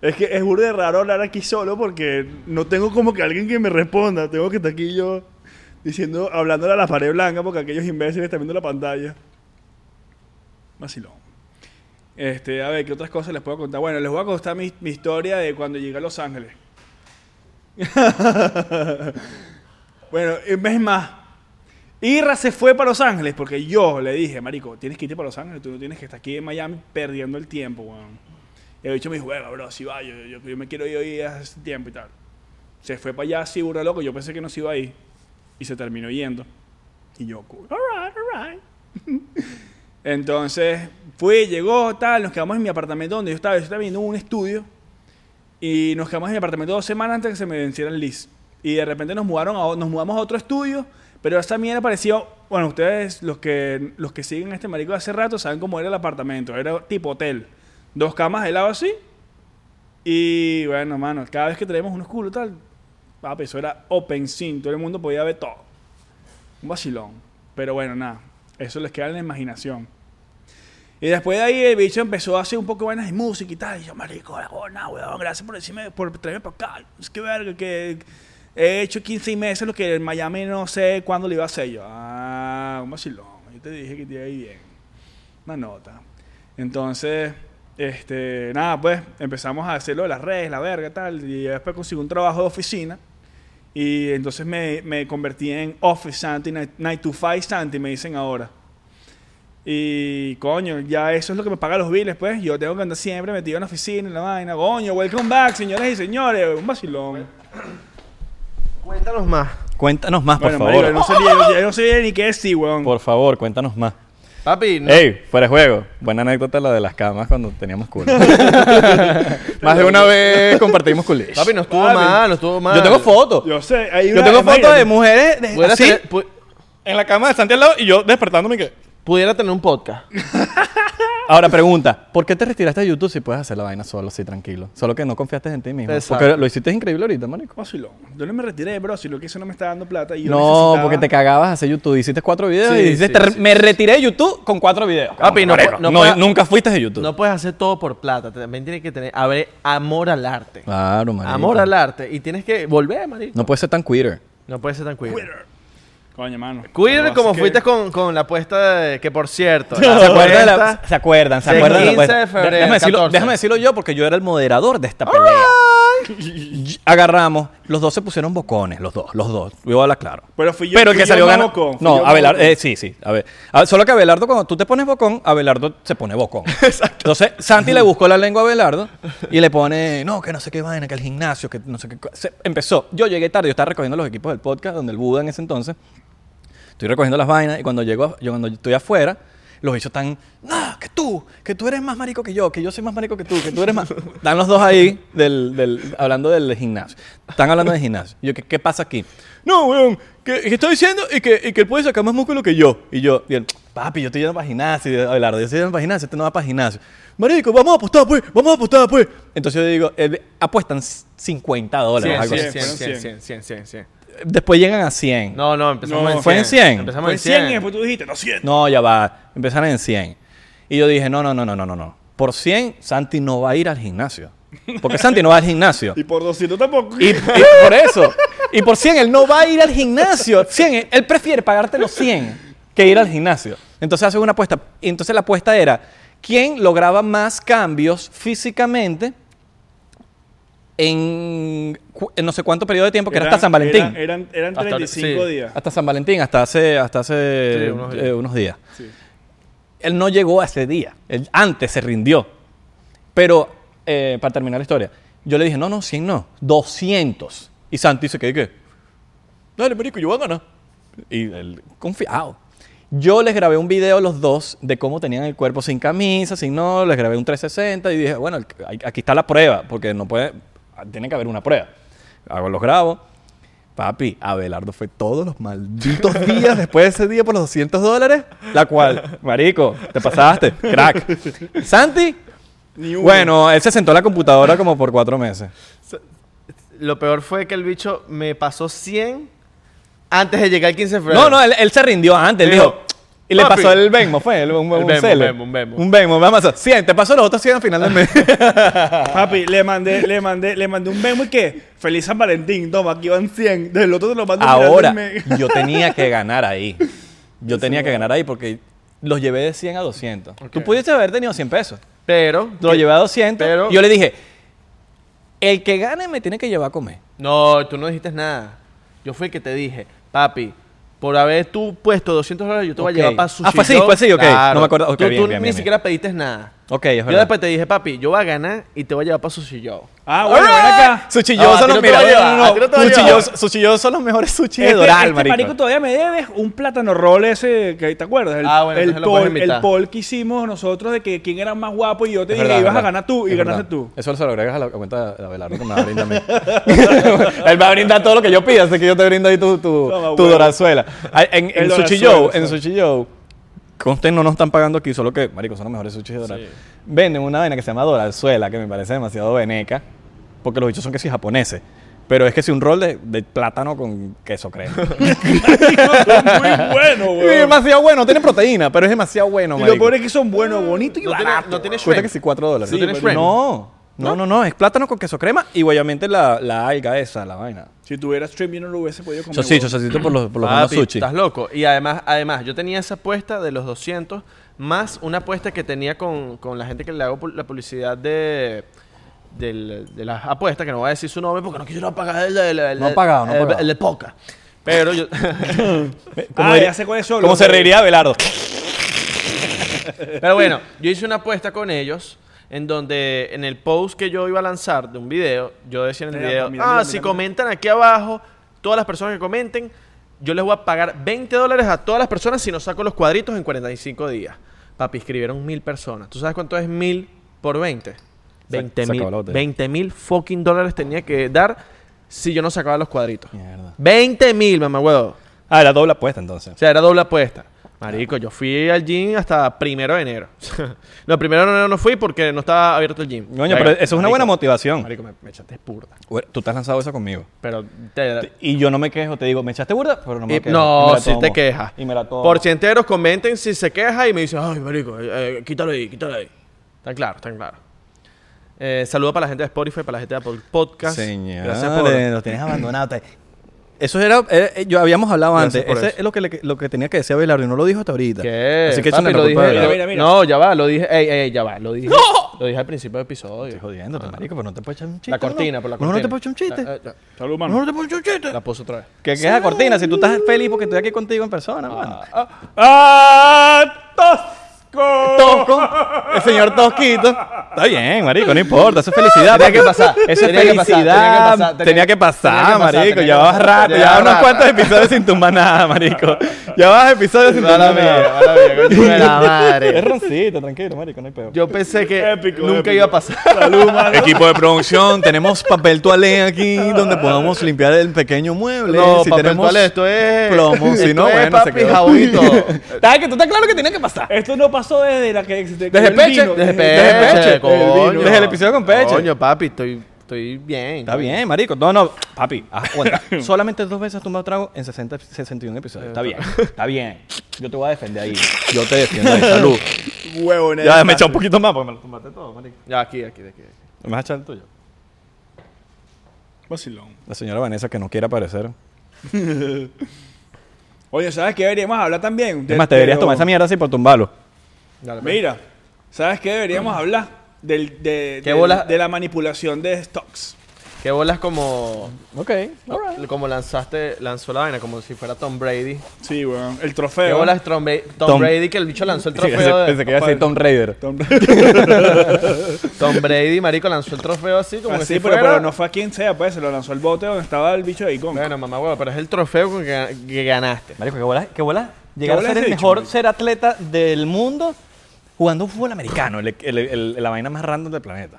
Es que es burda de raro hablar aquí solo porque no tengo como que alguien que me responda. Tengo que estar aquí yo diciendo, hablándole a la pared blanca porque aquellos imbéciles están viendo la pantalla. Vacilón. Este, a ver, ¿qué otras cosas les puedo contar? Bueno, les voy a contar mi, historia de cuando llegué a Los Ángeles. bueno, un mes más. Irra se fue para Los Ángeles porque yo le dije, marico, tienes que irte para Los Ángeles, tú no tienes que estar aquí en Miami perdiendo el tiempo, weón. Y el me dijo, bro, si va, yo, yo, yo me quiero ir hoy hace tiempo y tal. Se fue para allá así, burda loco, yo pensé que no se iba a ir. Y se terminó yendo. Y yo, alright, alright. Entonces, fui, llegó, tal, nos quedamos en mi apartamento donde yo estaba, yo estaba viendo un estudio y nos quedamos en mi apartamento dos semanas antes de que se me venciera el lease. Y de repente nos mudaron nos mudamos a otro estudio, pero esa mierda parecía, bueno, ustedes los que los que siguen a este marico de hace rato saben cómo era el apartamento, era tipo hotel. Dos camas de lado así. Y bueno, mano, cada vez que tenemos unos culos tal, papi, eso era open scene, todo el mundo podía ver todo. Un vacilón. Pero bueno, nada, eso les queda en la imaginación. Y después de ahí el bicho empezó a hacer un poco de vainas de música y tal. Y yo, marico, no, weón, gracias por decirme, por traerme para acá. Es que verga, que he hecho 15 meses lo que en Miami no sé cuándo lo iba a hacer yo. Ah, un vacilón. Yo te dije que te iba a ir bien. Una nota. Entonces, este, nada, pues empezamos a hacerlo de las redes, la verga, tal. Y después conseguí un trabajo de oficina. Y entonces me, me convertí en Office Santi, 9 to 5 Santi, me dicen ahora. Y coño, ya eso es lo que me paga los biles, pues. Yo tengo que andar siempre metido en la oficina, en la vaina. Coño, welcome back, señoras y señores. Un vacilón. Cuéntanos más. Cuéntanos más, por bueno, favor. marico, yo no sabía, yo no sabía ni qué decir, weón. Por favor, cuéntanos más. Papi, no. Ey, fuera de juego. Buena anécdota la de las camas cuando teníamos culo. más de una vez compartimos culish. Papi, no estuvo Papi. mal, no estuvo mal. Yo tengo fotos. Yo, Yo sé, hay una, tengo fotos imagínate. de mujeres de- Pudiera, así, pu- en la cama de Santi al lado y yo despertándome que... pudiera tener un podcast. Ahora pregunta, ¿por qué te retiraste de YouTube si puedes hacer la vaina solo, así tranquilo? Solo que no confiaste en ti mismo. Exacto. Porque lo hiciste increíble ahorita, marico. Vacilón. Yo no me retiré, bro. Si lo que eso no me está dando plata. Y yo No, necesitaba- porque te cagabas a hacer YouTube. Hiciste cuatro videos Sí, y dices, sí, "Te re- sí. me retiré de YouTube con cuatro videos. Papi, no no nunca fuiste de YouTube. No puedes hacer todo por plata. También tienes que tener haber amor al arte. Claro, marico. Amor al arte. Y tienes que volver, marico. No puedes ser tan queer. No puedes ser tan queer. Twitter. Coño, mano. Queer Lo como que- fuiste con, con la apuesta de... Que por cierto... ¿Se acuerdan? de la- ¿Se acuerdan? ¿Se acuerdan? de la 15 de apuesta? febrero, déjame, decirlo, 14. déjame decirlo yo porque yo era el moderador de esta pelea. Y agarramos, los dos se pusieron bocones, los dos, los dos. Voy a hablar claro. Pero fui yo- Pero el que yo salió ganó. bocón, No, Abelardo, eh, sí, sí. A ver, a- solo que Abelardo, cuando tú te pones bocón, Abelardo se pone bocón. Exacto. Entonces, Santi le buscó la lengua a Abelardo y le pone, no, que no sé qué vaina, que el gimnasio, que no sé qué. co-". Se- empezó. Yo llegué tarde, yo estaba recogiendo los equipos del podcast, donde el Buda en ese entonces. Estoy recogiendo las vainas y cuando llego, a- yo cuando estoy afuera, los bichos están, no, que tú, que tú eres más marico que yo, que yo soy más marico que tú, que tú eres más. Están los dos ahí del, del- hablando del gimnasio. Están hablando del gimnasio. Y yo, ¿qué, qué pasa aquí? No, weón, que, que estoy diciendo y que, y que él puede sacar más músculo que yo. Y yo, y él, papi, yo estoy yendo para gimnasio. Abelardo, yo estoy yendo para gimnasio, este no va para gimnasio. Marico, vamos a apostar, pues, vamos a apostar, pues. Entonces yo digo, eh, apuestan 50 dólares. 100, algo 100, así. 100, fueron 100, 100, 100, 100. Después llegan a 100. No, no, empezamos No, en 100. ¿fue en 100? Empezamos Fue en 100 y 100. después tú dijiste, no 100. No, ya va. Empezaron en 100. Y yo dije, no, no, no, no, no, no, no. Por 100, Santi no va a ir al gimnasio. Porque Santi no va al gimnasio. Y por 200 tampoco. Y, y por eso. Y por 100, él no va a ir al gimnasio. 100, él prefiere pagarte los 100 que ir al gimnasio. Entonces hace una apuesta. Y entonces la apuesta era, ¿quién lograba más cambios físicamente en, no sé cuánto periodo de tiempo, que era hasta San Valentín? Eran, eran, eran Hasta- 35 sí. días. Hasta San Valentín, hasta hace, hasta hace Sí, unos eh, días. unos días. Sí. Él no llegó a ese día. Él antes se rindió. Pero, eh, para terminar la historia, yo le dije, no, no, 100 no, 200. Y Santi dice, ¿qué? qué? Dale, marico, yo voy a ganar. Y él, confiado. Yo les grabé un video a los dos de cómo tenían el cuerpo sin camisa, sin no, les grabé un 360 y dije, bueno, aquí está la prueba, porque no puede, tiene que haber una prueba. Hago los grabo. Papi, Abelardo fue todos los malditos días después de ese día por los 200 dólares, la cual, marico, te pasaste, crack. Santi, bueno, él se sentó a la computadora como por cuatro meses. Lo peor fue que el bicho me pasó 100 antes de llegar el 15 de febrero. No, no, él, él se rindió antes, él dijo, y le pasó el Venmo, fue, el, un, un El Venmo, seller. Venmo, un Venmo. Un Venmo, vamos a hacer 100, te pasó los otros 100 al final del mes. Papi, le mandé, le mandé, le mandé un memo y que feliz San Valentín, toma, aquí van 100. Del otro te lo mando Ahora, yo tenía que ganar ahí. Yo tenía que ganar ahí porque los llevé de 100 a 200. Tú pudiste haber tenido 100 pesos. Pero. Lo llevé a 200. pero- y yo le dije, el que gane me tiene que llevar a comer. No, tú no dijiste nada. Yo fui el que te dije, papi, por haber tú puesto 200 dólares, yo te voy a llevar para sushi. Ah, fue así, fue así, ok. No me acuerdo. Ok, tú bien, tú bien, ni bien, siquiera pediste nada. Ok, es Yo verdad. después te dije, papi, yo voy a ganar y te voy a llevar para Sushi Joe. Ah, bueno, ven acá. Sushi Joe son los mejores. Sushi. Joe- son los mejores sushi de Doral, este marico. marico todavía me debes un plátano roll ese, que ¿te acuerdas? El, Ah, bueno, el, poll, el poll que hicimos nosotros de que quién era más guapo y yo te Es dije verdad, ibas es a verdad. ganar tú y Es ganaste verdad. tú. Eso se lo agregas a la cuenta de Abelardo que me va a brindar a mí. Él va a brindar todo lo que yo pida, así que yo te brindo ahí tu, tu, Toma, tu huevo. dorazuela. En, en Sushi Joe, en. Sushi Joe, conste, no nos están pagando aquí, solo que, marico, son los mejores sushi de Doral. Sí. Venden una vaina que se llama dorazuela, que me parece demasiado veneca, porque los bichos son que sí japoneses. Pero es que si un rol de, de plátano con queso crema. Muy bueno, es güey. demasiado bueno, tiene proteína, pero es demasiado bueno, Y lo marico. peor es que son buenos, bonitos y No tiene, baratos. no tiene Cuesta que sí 4 dólares. Sí, tiene pero shrimp. No, no, no, no, es plátano con queso crema y obviamente la, la alga esa, la vaina. Si tuviera stream yo no lo hubiese podido comer. Yo sí, güey. chocecito por los, por los Papi, sushi. estás loco. Y además, además, yo tenía esa apuesta de los 200 más una apuesta que tenía con, con la gente que le hago pu- la publicidad de, del- de las apuestas, que no voy a decir su nombre porque no quiero pagar el, el, el- No ha pagado, no ha el- pagado. el de poca. Pero yo... Ah, ya sé cuáles son. ¿Cómo los se reiría Belardo? Pero bueno, yo hice una apuesta con ellos en donde en el post que yo iba a lanzar de un video, yo decía en el Mira, video, mira, ah, mira, si mira. comentan aquí abajo, todas las personas que comenten, yo les voy a pagar 20 dólares a todas las personas si no saco los cuadritos en 45 días. Papi, escribieron mil personas. ¿Tú sabes cuánto es mil por 20? 20 se mil. acabó la botella. 20 mil fucking dólares tenía que dar si yo no sacaba los cuadritos. Mierda. 20 mil, mamá huevo. Ah, era doble apuesta entonces. O sea, era doble apuesta. Marico, yo fui al gym hasta primero de enero. no, primero de enero no fui porque no estaba abierto el gym. Coño, pero eso es una buena motivación. Marico, me, me echaste burda. Tú te has lanzado eso conmigo. Pero te- Y yo no me quejo, te digo, ¿me echaste burda? Pero no me y- quejo. Y me no, la si tomo. te quejas. Y me la tomo. Por cienteros, comenten si se queja y me dicen, ay, marico, eh, eh, quítalo ahí, quítalo ahí. Está claro, está claro. Eh, saludo para la gente de Spotify, para la gente de Apple Podcast. Señor, Gracias por... los tienes abandonados. Te- eso era, eh, yo habíamos hablado Gracias antes. Ese eso. es lo que, le- lo que tenía que decir Abelardo y no lo dijo hasta ahorita. ¿Qué? Así que Papi, échame la lo dije. a Mira, mira, mira. No, ya va, lo dije. Ey, ey, ya va, lo dije. Lo dije al principio del episodio. Estoy jodiéndote, marico, pero no te puedes echar un chiste. La cortina, ¿no? por la No, cortina. no te puedes echar un chiste. Ah, ah, Salud, No, mano. no te puedes echar un chiste. ah, La puso otra vez. ¿Qué, qué es la cortina? Si tú estás feliz porque estoy aquí contigo en persona, mano. ¡Ah! ¡Tosco! Tosco, el señor Tosquito. Está bien, marico, no importa, eso es felicidad. Tenía que pasar, Eso es felicidad. tenía que pasar, marico. Llevabas pasar. rato, Ya llevabas unos cuantos episodios sin tumbar nada, marico. Llevabas episodios sin tumbar nada. mala mía, coño de la Es roncito, tranquilo, marico, no hay peor. Yo pensé que Épico, nunca épico. iba a pasar. Salud, mano. Equipo de producción, tenemos papel toalé aquí donde podamos limpiar el pequeño mueble. No, si papel tenemos toalé, esto es... plomo, si esto no, es, bueno, se quedó. jabón y todo. ¿Sabes que tú estás claro que tiene que pasar? Esto no pasó desde la que... Desde el Peche, vino, desde Desde Peche, el vino. Desde el episodio con Peche. Coño, papi, estoy, estoy bien. Está bien, marico. No, no, papi, haz cuenta. Solamente dos veces has tumbado trago en 60, 61 episodios. Está bien, está bien. Yo te voy a defender ahí. Yo te defiendo ahí. Salud. Huevo, Ya, me echa un poquito más porque me lo tumbaste todo, marico. Ya, aquí, aquí, aquí. ¿Me vas a echar el tuyo? Vacilón. La señora Vanessa que no quiere aparecer. Oye, ¿sabes qué deberíamos hablar también? Es más, te deberías tomar esa mierda así por tumbarlo. Dale, pues. Mira, ¿sabes qué deberíamos hablar? Del, de, ¿Qué de- bola? de la manipulación de stocks. ¿Qué bolas como... Ok, alright. Como lanzaste, lanzó la vaina, como si fuera Tom Brady. Sí, weón. El ¿Qué trofeo. bolas Tom, Tom Tom- Brady que el bicho lanzó el Sí, trofeo? de- Pensé que iba a decir Tom Raider. Tom- Tom Brady, marico, lanzó el trofeo así como Así, si pero, fuera... pero no fue a quien sea, pues. Se lo lanzó el bote donde estaba el bicho de Icon. Bueno, mamá huevo, pero es el trofeo con que, que ganaste. Marico, qué bola, qué bola. Llegar a bola ser ese el bicho, mejor marico? ser atleta del mundo jugando fútbol americano. el- el- el- la vaina más random del planeta.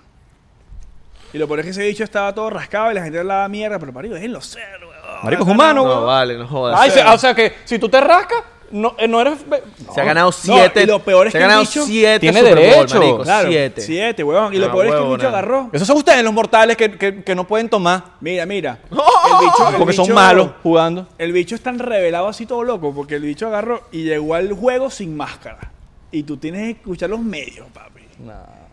Y lo peor es que ese bicho estaba todo rascado y la gente hablaba mierda. Pero, marico, déjenlo ser, weón. Marico, es humano, No, weón. vale, no jodas. Ay, se- o sea que si tú te rascas, no, eh, no eres. se ha ganado siete. y lo peor es se que ha el ganado bicho siete tiene Super Bowl, derecho. marico, Claro, siete. Siete, weón. Y lo Ah, peor es que el huevo, bicho nada. agarró. Esos son ustedes los mortales que, que- que no pueden tomar Mira, mira. El bicho, el porque son bicho- malos jugando. El bicho es tan revelado así todo loco porque el bicho agarró y llegó al juego sin máscara. Y tú tienes que escuchar los medios, papi.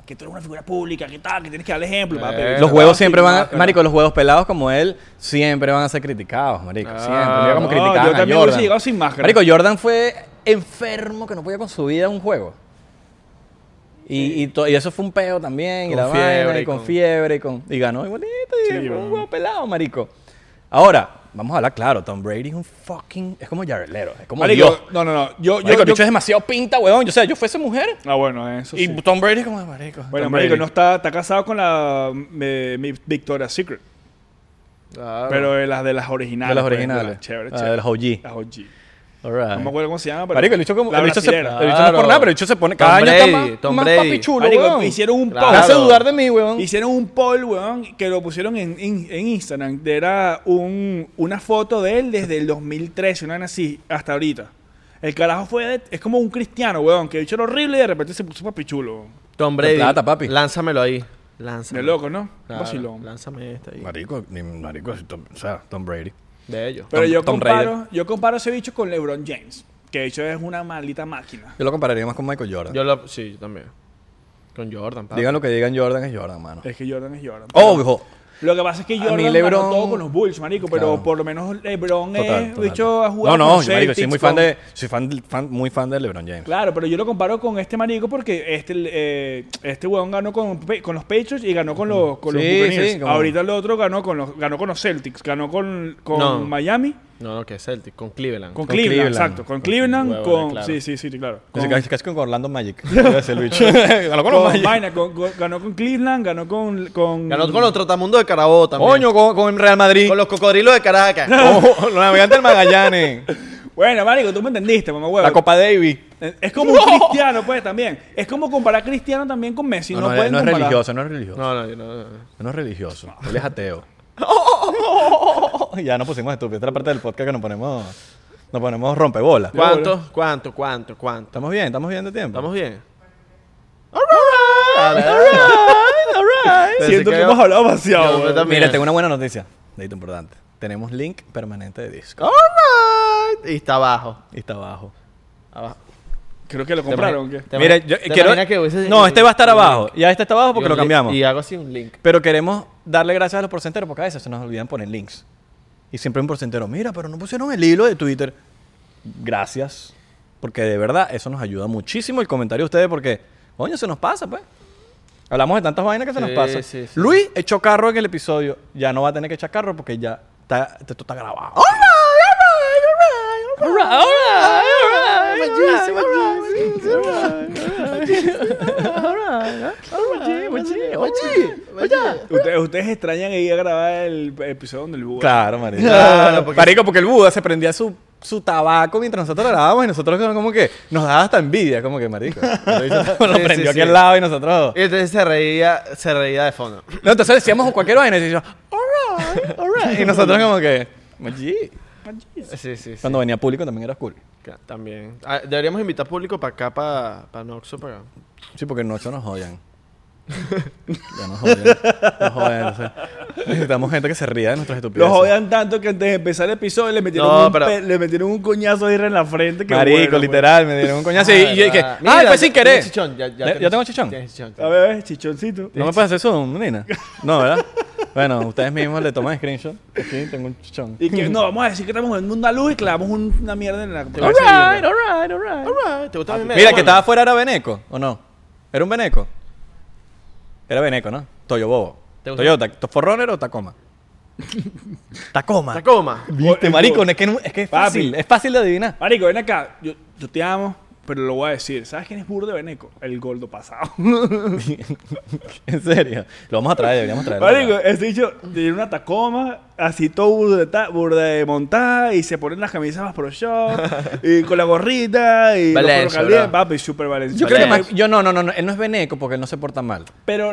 Que tú eres una figura pública, que tal, que tienes que darle ejemplo, papi. Eh, Los juegos siempre van a, marico, los juegos pelados como él siempre van a ser criticados, marico, Ah, siempre. Mira no, criticaban yo a también Jordan. hubiese llegado sin máscara. Marico, Jordan fue enfermo que no podía con su vida un juego. Y, y, to- y eso fue un peo también, y Con la vaina, fiebre y y con, con- fiebre, y, con, y ganó igualito, y Sí, fue un juego pelado, marico. Ahora, vamos a hablar claro, Tom Brady es un fucking, es como Jared Leto, es como Marico, Dios. no, no, no. Yo, yo, Marico, el yo- bicho es demasiado pinta, weón. Yo, o sea, yo fuese mujer Ah, bueno, eso y sí. Tom Brady es como, marico. Bueno, Tom marico, Brady. no está, está casado con la eh, mi Victoria's Secret. Claro. Pero de las de las originales. De las pues, originales. las Chévere, Ah, chévere. de las OG. Las OG. No me acuerdo cómo se llama, pero. Marico, el bicho, como, el bicho, se, el bicho no es por nada, pero el bicho se pone Tom cada año está Brady, más, Tom más Brady. papichulo, Marico, weón. hicieron un Claro. Me hace poll. dudar de mí, weón. Hicieron un poll, weón, que lo pusieron en, en- en Instagram. de Era un, una foto de él desde el 2013, una así, hasta ahorita. El carajo fue, de- es como un cristiano, weón, que el bicho era horrible y de repente se puso papichulo. Tom De Brady. plata, papi. Lánzamelo ahí. De Lánzamelo. loco, ¿no? Claro, Vacilón. Lánzame este ahí. Marico, ni marico, Tom- o sea, Tom Brady. De ellos. Pero Tom- yo, Tom comparo, yo comparo ese bicho con LeBron James, que de hecho es una maldita máquina. Yo lo compararía más con Michael Jordan. Yo lo... Sí, yo también. Con Jordan, papi. Digan lo que digan Jordan es Jordan, mano. Es que Jordan es Jordan. Oh, Pero- hijo. Lo que pasa es que A Jordan ganó LeBron- todo con los Bulls, marico, pero Claro. por lo menos LeBron Total, es total. bicho a jugar No, no, los yo, marico, soy muy fan con- de, soy fan, fan- muy fan de LeBron James. Claro, pero yo lo comparo con este marico porque este eh, este weón ganó con, con los Patriots y ganó con los con los Sí, Buccaneers. sí, como- Ahorita el otro ganó con los ganó con los Celtics, ganó con, con No. Miami, No, no, que es Celtic. Con Cleveland. con, Con Cleveland, Cleveland. exacto, con Cleveland, con claro. sí, sí, sí, claro. Casi, Con, casi, casi con Orlando Magic. El bicho. Ganó con los con Magic. vaina, con- con- ganó con Cleveland, ganó con con Ganó con los Trotamundos de Carabobo también. Coño, con, con Real Madrid. Con los cocodrilos de Caracas. Los navegantes del Magallanes. Bueno, marico, tú me entendiste, mamá huevo. la Copa Davis. Es como un cristiano, pues, también. Es como comparar cristiano también con Messi. No, No, no, pueden no es comparar. religioso, no es religioso. No, no, no. no. No es religioso. Él es ateo. ya nos pusimos estúpidos. Esta es la parte del podcast que nos ponemos, nos ponemos rompebolas. ¿Cuánto? ¿Cuánto? ¿Cuánto? ¿Cuánto? ¿Estamos bien? ¿Estamos bien de tiempo? ¿Estamos bien? Siento Pensé que, hemos hablado demasiado. Yo. Mira, tengo una buena noticia. Dedito importante. Tenemos link permanente de disco. Alright. Y está abajo. Y está abajo. Abajo. Creo que lo ¿Te compraron. Mira, yo quiero... que No, este va a estar abajo. link? Ya este está abajo porque lo cambiamos. Y hago así un link. Pero queremos darle gracias a los porcenteros porque a veces se nos olvidan poner links. Y siempre un porcentero, mira, pero no pusieron el hilo de Twitter. Gracias. Porque de verdad eso nos ayuda muchísimo el comentario de ustedes porque, coño, se nos pasa, pues. Hablamos de tantas vainas que se nos pasa. sí, sí. Luis echó carro en el episodio. Ya no va a tener que echar carro porque ya está, esto está grabado. Ustedes, ustedes extrañan ir a grabar el episodio donde el búho. Claro, marico. Claro, porque- Marico, porque el Buda se prendía su, su tabaco mientras nosotros grabábamos y nosotros como que nos daba hasta envidia, como que marico. Lo Sí, sí, prendió aquí sí. al lado y nosotros. Y entonces se reía, se reía de fondo. No, entonces decíamos cualquier vaina y decíamos, alright, alright. Y nosotros como que, Sí, sí, sí. Cuando venía público también era cool. También. Ah, deberíamos invitar público para acá, para, para Noxo, para... Sí, porque en ocho nos jodan. ya nos jodan. Nos jodan. o sea, necesitamos gente que se ría de nuestras estupideces. Los odian tanto que antes de empezar el episodio le metieron, No, un, pero- pe- le metieron un coñazo de irra en la frente. Que Marico, bueno, pues. literal, me dieron un coñazo. y y yo dije, Ah, ¡ay, mira, fue sin querer! chichón, ya, ya, ¿Ya- ya tienes- tengo chichón? tienes chichón. A ver, a ver, chichoncito. ¿No me puedes hacer zoom, Nina? No, ¿verdad? Bueno, ustedes mismos le toman screenshot. Aquí tengo un chichón. Y que no, vamos a decir que estamos en una luz y clavamos un- una mierda en la cabeza. Alright, de Irra. alright, alright. Alright, ¿Te gusta mi Mira, que estaba afuera era Beneco, ¿o no? ¿Era un Beneco? Era Beneco, ¿no? Toyo Bobo. ¿Te gusta? Toyota, ¿Forrunner o Tacoma? Tacoma. Tacoma. ¿Viste, marico? Es que, no- es que es fácil, es fácil de adivinar. Marico, ven acá. Yo, yo te amo, pero lo voy a decir. ¿Sabes quién es Burde Beneco? El gordo pasado. en serio. Lo vamos a traer, deberíamos traerlo. Marico, este dicho tiene una Tacoma, así todo burda de, ta- burda de montada y se ponen las camisas más pro shop y con la gorrita y los Valencia, calientes. bro. Papi, súper Yo valenciano. creo que más- yo no, no, no, no, él no es Beneco porque él no se porta mal. Pero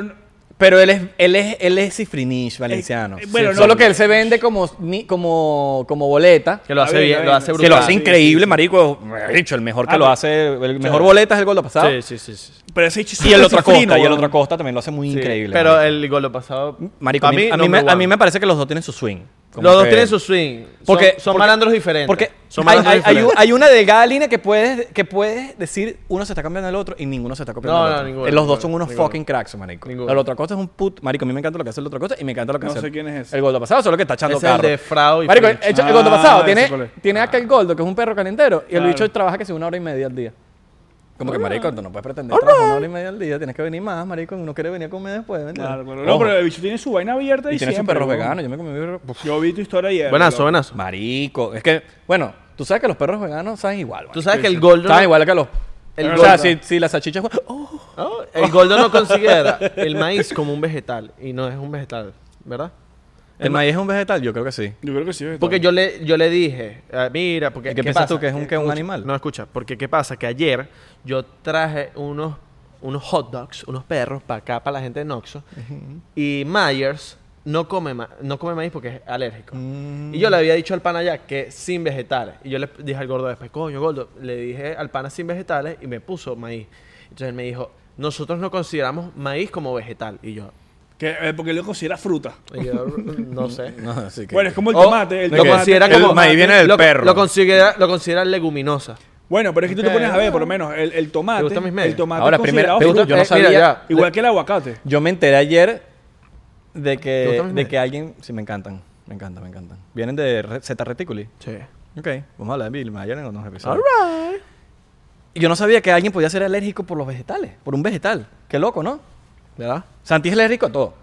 Pero él es, él es, él es cifrinish valenciano. Eh, bueno, Sí. no, Solo no. que él se vende como, como, como boleta. Que lo hace bien, bien, lo hace Que Que brutal. lo hace increíble, sí, sí. marico. He dicho, el mejor que Ah, lo hace, el mejor boleta es el gol pasado. Sí, sí, sí. Pero ese hecho es Y el otro Costa, y el otro Costa también lo hace muy Sí, increíble. Pero marico. el gol pasado. Marico, a mí, a, mí me, number a mí one. me parece que los dos tienen su swing. Como Los dos que- tienen su swing. Porque- son, son porque- malandros diferentes. Porque son hay, malandros hay- hay un- diferentes. hay una delgada línea que puedes, que puedes decir uno se está cambiando del otro y ninguno se está copiando No, del no, otro. ninguno, Eh, los dos son unos ninguno. fucking cracks, marico. Ninguno. El otro cosa es un put. Marico, a mí me encanta lo que hace el otro cosa y me encanta lo que No hace sé el- quién es ese. El Goldo pasado, solo que está echando es el de Frau y Marico, el, el Ah, Goldo pasado tiene, tiene acá el Goldo, que es un perro calentero, y el Claro. bicho trabaja que si una hora y media al día. Como que, marico, tú no puedes pretender trabajar una hora y media al día, tienes que venir más, marico, uno quiere venir a comer después, ¿me entiendes? Claro. No, pero el bicho tiene su vaina abierta y, Y tiene sus siempre, perros weón. veganos, yo me comí mi perro- Uf. Yo vi tu historia ayer. Buenazo, buenazo. Marico, es que, bueno, tú sabes que los perros veganos saben igual, Tú marico. sabes que el Goldo. Saben igual que los... El o sea, si, si la salchicha es... Oh, ¿no? El Goldo no considera el maíz como un vegetal. Y no es un vegetal, ¿verdad? ¿El maíz es un vegetal? Yo creo que sí. Yo creo que sí. Porque yo le, yo le dije, ah, mira, porque... ¿Y qué ¿qué piensas pasa? tú, que es un- que es un animal? No, escucha, porque ¿qué pasa? Que ayer yo traje unos, unos hot dogs, unos perros, para acá, para la gente de Noxo. Y Myers no come, ma- no come maíz porque es alérgico. Mm. Y yo le había dicho al pana ya que sin vegetales. Y yo le dije al gordo después, coño, gordo, le dije al pana sin vegetales y me puso maíz. Entonces él me dijo, nosotros no consideramos maíz como vegetal. Y yo, Que, eh, porque él lo considera fruta. yo, no sé. No, así que... Bueno, es como el O tomate. El lo tomate considera el como El maíz viene del lo, perro. Lo considera, lo considera leguminosa. Bueno, pero es que tú te pones a ver, por lo menos, el, el tomate. ¿Te gustan mis medios? el tomate Ahora, es considerado fruta. yo no Eh, sabía- mira, ya. Igual que el aguacate. Yo me enteré ayer de ¿Te que, gustan mis de medias? que alguien... Sí, me encantan. Me encantan, me encantan. Vienen de re- Zeta Reticuli. Sí. Ok, vamos a hablar de Bill Mayer en otros episodios. Y yo no sabía que alguien podía ser alérgico por los vegetales, por un vegetal. Qué loco, ¿no? ¿Verdad? Santi es alérgico a todo.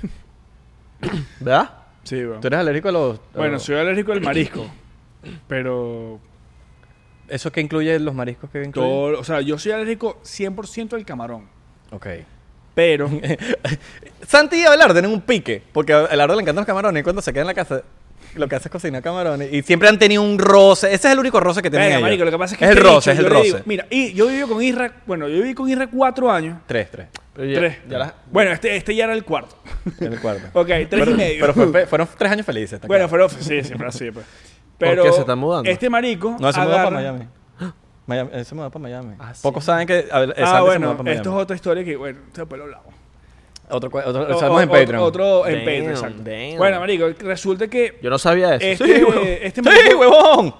¿Verdad? Sí, bueno. Tú eres alérgico a los... a Bueno, los- soy alérgico al marisco. Pero. ¿Eso que incluye los mariscos que incluye? Todo, o sea, yo soy alérgico 100% al camarón. Ok. Pero. Santi y Abelardo tienen un pique, porque a Abelardo le encantan los camarones y cuando se queda en la casa lo que hace es cocinar camarones y siempre han tenido un roce. Ese es el único roce que tienen Venga, ellos. marico, lo que pasa es que. el este roce, es el roce. digo- mira, y yo viví con Isra. Bueno, yo viví con Isra cuatro años. Tres, tres. Pero ya- Tres. ya la- Bueno, este, este ya era el cuarto. En el cuarto. Ok, tres pero, y medio. Pero fue- fue- fueron tres años felices. Bueno, claro. fueron. Sí, siempre así, pues. ¿Por Pero. qué se está mudando? Este marico. No, se mudó para Miami. Miami. Él se mudó para Miami. Ah, sí. Pocos saben que eh, Santi Ah, se bueno, mudó para Miami. esto es otra historia que, bueno, después lo hablamos. Otro, otro, O- en Patreon. Otro en Damn, Patreon, exacto. damn. Bueno, marico, resulta que Yo no sabía eso. este, Sí, huevón. este ¡Sí, marico huevón!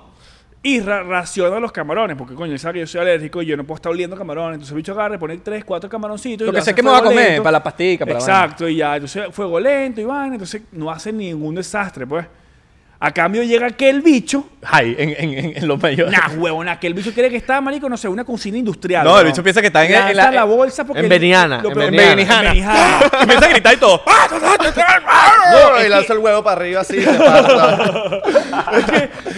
Isra raciona los camarones, porque coño, él sabe que yo soy alérgico y yo no puedo estar oliendo camarones. Entonces el bicho agarra y pone tres, cuatro camaroncitos. y Lo que sé que me va a comer, lento. para la pastica, para la. Exacto, y ya, entonces fuego lento y vaina, entonces no hace ningún desastre, pues. A cambio llega aquel bicho. Ay, en, en, en, en los mayores. Nah, huevón, aquel bicho cree que está, marico, no sé, una cocina industrial. No, el bicho piensa que está en- Lanza en la- la bolsa porque... en Beniana, lo en Benihana. empieza a gritar y todo. No, y lanza el huevo para arriba así.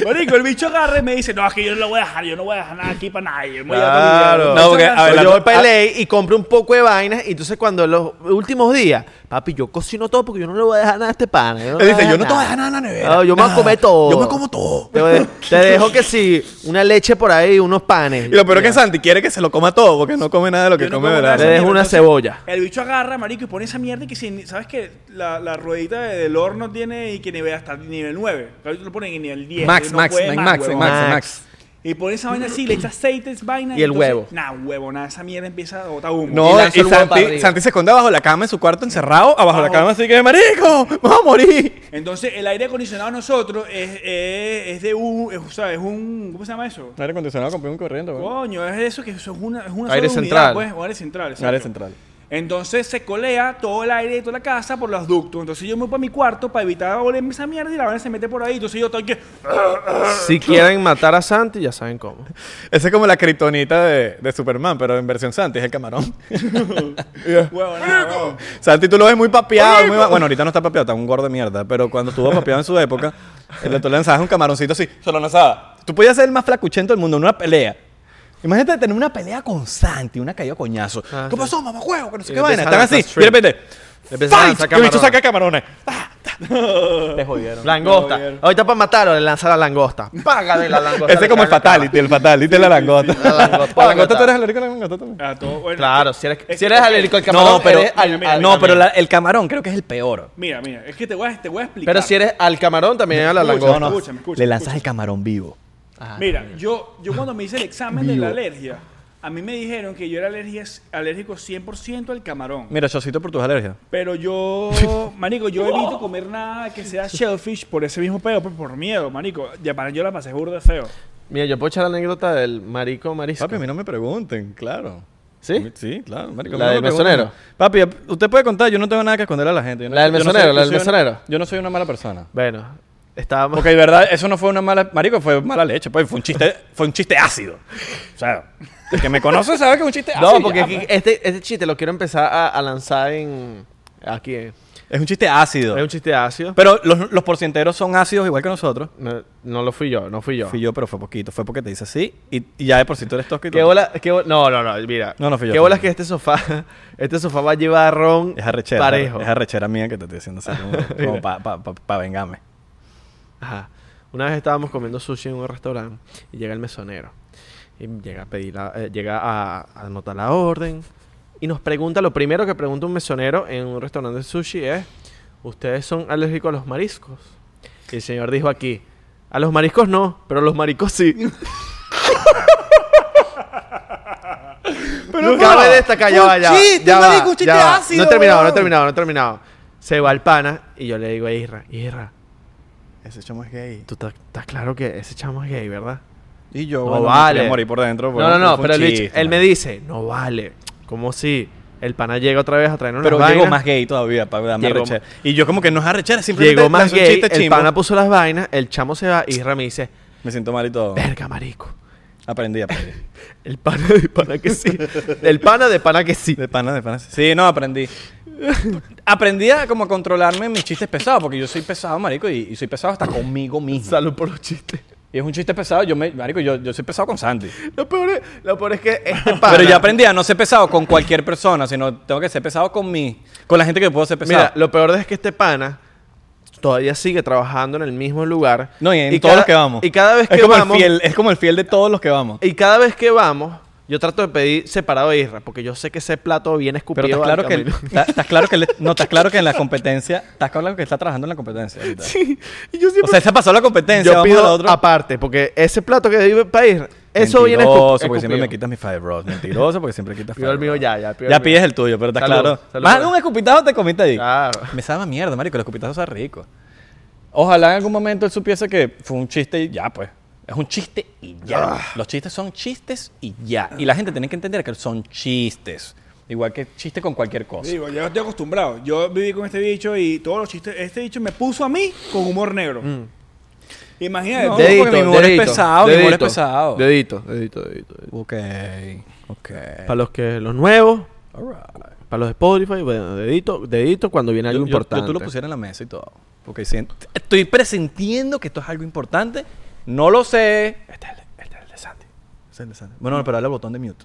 marico, el bicho agarra y me dice, no, es que yo no lo voy a dejar, yo no voy a dejar nada aquí para nadie. me voy a dar Claro. No, dinero". porque, a ver, Pues la- yo voy para LA y compro un poco de vainas. Y entonces, cuando en los últimos días, papi, yo cocino todo porque yo no le voy a dejar nada a este no, Él dice, yo no te voy a dejar nada en la nevera. No, yo me voy a comer todo. Yo me como todo. Te, te dejo que sí, una leche por ahí, unos panes. Y lo peor es que Santi quiere que se lo coma todo porque no come nada de lo que come, ¿verdad? Le dejo una Entonces, cebolla. El bicho agarra, marico, y pone esa mierda y que si, ¿sabes que La, la ruedita de- del horno tiene y que nivel hasta nivel 9. Ahorita lo ponen en nivel 10. Max, Max, Max. Max, Max. Max. Y pone esa vaina así, le echa aceite, es vaina. Y el entonces, huevo. Nah, huevo, nada, esa mierda empieza a botar humo. No, Y y, Santi. Santi se esconde abajo la cama en su cuarto encerrado, abajo de la cama así que, marico, vamos a morir. Entonces, el aire acondicionado nosotros es, es, es de un, es, o sea, es un, ¿cómo se llama eso? Aire acondicionado compré un corriente, güey. Coño, es eso que eso es una, es una Aire sola central. unidad, pues, o aire central. exacto. Aire central. Entonces se colea todo el aire de toda la casa por los ductos. Entonces yo me voy para mi cuarto para evitar olerme esa mierda y la vaina se mete por ahí. Entonces yo estoy que. Si quieren matar a Santi, ya saben cómo. Esa es como la kriptonita de, de Superman, pero en versión Santi es el camarón. Nada, huevo. Santi tú lo ves muy papeado. muy bueno, ahorita no está papeado, está un gordo de mierda. Pero cuando estuvo papeado en su época, el tú le lanzabas un camaroncito así, se lo lanzaba. Tú podías ser el más flacuchento del mundo en una pelea. Imagínate tener una pelea con Santi, una caída de coñazo. Ah, ¿Qué sí. pasó, mamá juego? Que no sé Y qué vaina. Están así. Y de repente. ¡Fight! el bicho camarones. saca camarones. Ah, Te jodieron. Langosta. Ahorita para matarlo, le lanza la langosta. Págale la langosta. Ese es como el fatality, el fatality de la langota. La langota. La langota, tú eres alérgico a la langota también. Ah, todo- bueno, Claro, si eres, es si que- eres alérgico al No, camarón, pero, eres al- mira, mira, al- no, pero también. la- el camarón creo que es el peor. Mira, mira, es que te voy a, te voy a explicar. Pero si eres al camarón, también a la Escucha, langosta. no, no. escúchame, escúchame, Le lanzas escúchame. el camarón vivo. Mira, yo, yo cuando me hice el examen de la alergia, a mí me dijeron que yo era alergia, alérgico 100% al camarón. Mira, chocito por tus alergias. Pero yo, marico, yo evito comer nada que sea shellfish por ese mismo pedo, por, por miedo, marico. Ya para yo la pasé burda de feo. Mira, yo puedo echar la anécdota del marico marisco. Papi, a mí no me pregunten, claro. ¿Sí? Sí, claro, marico. ¿La del me mesonero? Papi, usted puede contar, yo no tengo nada que esconder a la gente. Yo no- ¿La del yo no mesonero, soy- la yo del soy una- mesonero? yo no soy una mala persona. Bueno, estábamos... Porque de verdad, eso no fue una mala... Marico, fue mala leche, pues. Fue un chiste, fue un chiste ácido. O sea, el que me conoce sabe que es un chiste ácido. No, porque ya, aquí este, este chiste lo quiero empezar a, a lanzar en... Aquí. eh. Es un chiste ácido. Es un chiste ácido. Pero los, los porcienteros son ácidos igual que nosotros. No, no lo fui yo, no fui yo. Fui yo, pero fue poquito. Fue porque te dice así y, y ya de por eres tosco y ¿Qué bola, qué no, no, no, mira. No, no fui yo, ¿Qué bolas que este sofá, este sofá va a llevar ron Es arrechera. parejo? Es arrechera mía que te estoy diciendo así. Como, para pa, pa, pa vengarme. Ajá. Una vez estábamos comiendo sushi en un restaurante y llega el mesonero. Y llega a pedir la- eh, llega a, a anotar la orden. Y nos pregunta, lo primero que pregunta un mesonero en un restaurante de sushi es, ¿ustedes son alérgicos a los mariscos? Y el señor dijo aquí, a los mariscos no, pero a los maricos sí. Pero Cabe destacar, ya va, ya va, chiste, ya va, marico, chiste ya va. ácido, No he terminado, no he terminado, no he terminado. Se va el pana y yo le digo a Isra, Isra, Ese chamo es gay. tú estás estás claro que ese chamo es gay, ¿verdad? Y yo, No bueno, me vale. quería morir por dentro. No, no, no, pero el bicho- él me dice, no vale. ¿Cómo si? El pana llega otra vez a traernos Pero las llegó más gay todavía para darme arrechera. Y yo como que no es arrechera, simplemente Llegó más gay, el chimbo. pana puso las vainas, el chamo se va y Isra me dice, Me siento mal y todo. verga, marico. Aprendí, aprendí. El pana de pana que sí. El pana de pana que sí. De pana, de pana. Sí, no, aprendí. aprendí a como controlarme mis chistes pesados, porque yo soy pesado, marico, y, y soy pesado hasta conmigo mismo. Salud por los chistes. Y es un chiste pesado, yo me, marico, yo, yo soy pesado con Santi. Lo peor, es, lo peor es que este pana... Pero ya aprendí a no ser pesado con cualquier persona, sino tengo que ser pesado con mi, con la gente que puedo ser pesado. Mira, lo peor es que este pana todavía sigue trabajando en el mismo lugar. no, y en y todos cada- los que vamos. Y cada vez es que como vamos... el fiel, es como el fiel de todos los que vamos. Y cada vez que vamos, yo trato de pedir separado de Isra, porque yo sé que ese plato viene escupido Pero estás claro que estás, estás claro que le- no estás claro que en la competencia, estás claro que está trabajando en la competencia. ahorita. Sí, y yo O siempre... sea, se pasó la competencia, yo pido a la otra. aparte, porque ese plato que debe para ir, eso viene Mentiroso, porque siempre me quitas mi Five Bros. Mentiroso, porque siempre quitas Pido el mío ya, ya. pido Ya el mío. pides el tuyo, pero está Salud, claro. salud Más de un escupitajo te comiste ahí. Claro. Me sabe a mierda, marico. El escupitajo sabe rico. Ojalá en algún momento él supiese que fue un chiste y ya, pues. Es un chiste y ya. Ah. Los chistes son chistes y ya. Y la gente tiene que entender que son chistes. Igual que chiste con cualquier cosa. Digo, ya estoy acostumbrado. Yo viví con este bicho y todos los chistes. Este bicho me puso a mí con humor negro. Imagínate. No, porque mi humor es pesado, mi humor es pesado. Dedito, dedito, dedito. dedito. Ok, ok. Para los que los nuevos, para los de Spotify, bueno, dedito, dedito cuando viene algo Yo, yo- importante. yo tú lo pusiera en la mesa y todo. Porque siento- estoy presintiendo que esto es algo importante. No lo sé. Este es el, este es el de Santi. Este es el de Santi. Bueno, pero dale el botón de mute.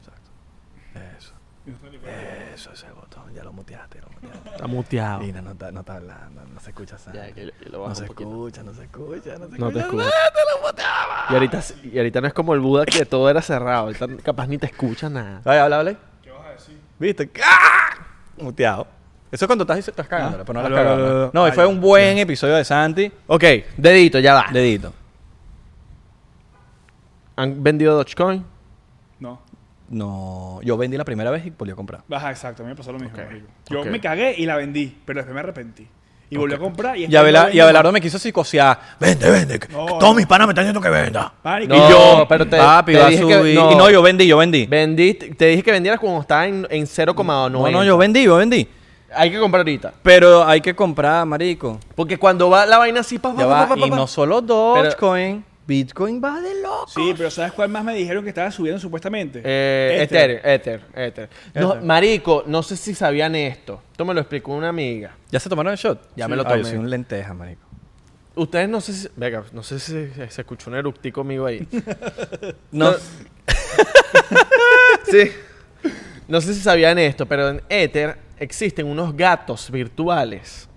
Exacto. Eso. Eso es el botón. Ya lo muteaste. Está muteado. Mira, no está, no está hablando. No se escucha Santi. Ya, que yo- yo lo no se poquito. escucha, no se escucha, no se No te escucha. escucho. Y ahorita, y ahorita no es como el Buda que todo era cerrado. Ahorita capaz ni te escucha nada. Ay, habla, habla. ¿Qué vas a decir? ¿Viste? ¡Ah! Muteado. Eso es cuando estás, estás cagándola, Ah. pero no la has cagado, ¿no? No, y Ah, fue un buen episodio de Santi. Ok, dedito, ya va. Dedito. ¿Han vendido Dogecoin? No. Yo vendí la primera vez y volví a comprar. Baja, exacto. A mí me pasó lo mismo. Ok. marico. Yo Ok. me cagué y la vendí, pero después me arrepentí. Y volví a comprar y... Y, después Abela- vendí y Abelardo me quiso psicosear. Vende, vende. que No, todos no. mis panas me están diciendo que venda. Marico, No, y yo... pero te, Papi, te va a dije que- subir. Y no, yo vendí, yo vendí. Vendiste, te dije que vendieras cuando estaba en, en 0,9. No, no, yo vendí, yo vendí. Hay que comprar ahorita. Pero hay que comprar, marico. Porque cuando va la vaina así, pa, pa, Ya pa, va. pa, pa, Y pa. no solo Dogecoin. Bitcoin va de loco. Sí, pero ¿sabes cuál más me dijeron que estaba subiendo supuestamente? Eh, Ether. Ether, Ether, Ether. No, Ether. marico, no sé si sabían esto. Esto me lo explicó una amiga. ¿Ya se tomaron el shot? Ya Sí. me lo yo tomé. soy un lenteja, marico. Ustedes no sé si... Venga, no sé si se, se escuchó un eructico conmigo ahí. No. sí. No sé si sabían esto, pero en Ether existen unos gatos virtuales.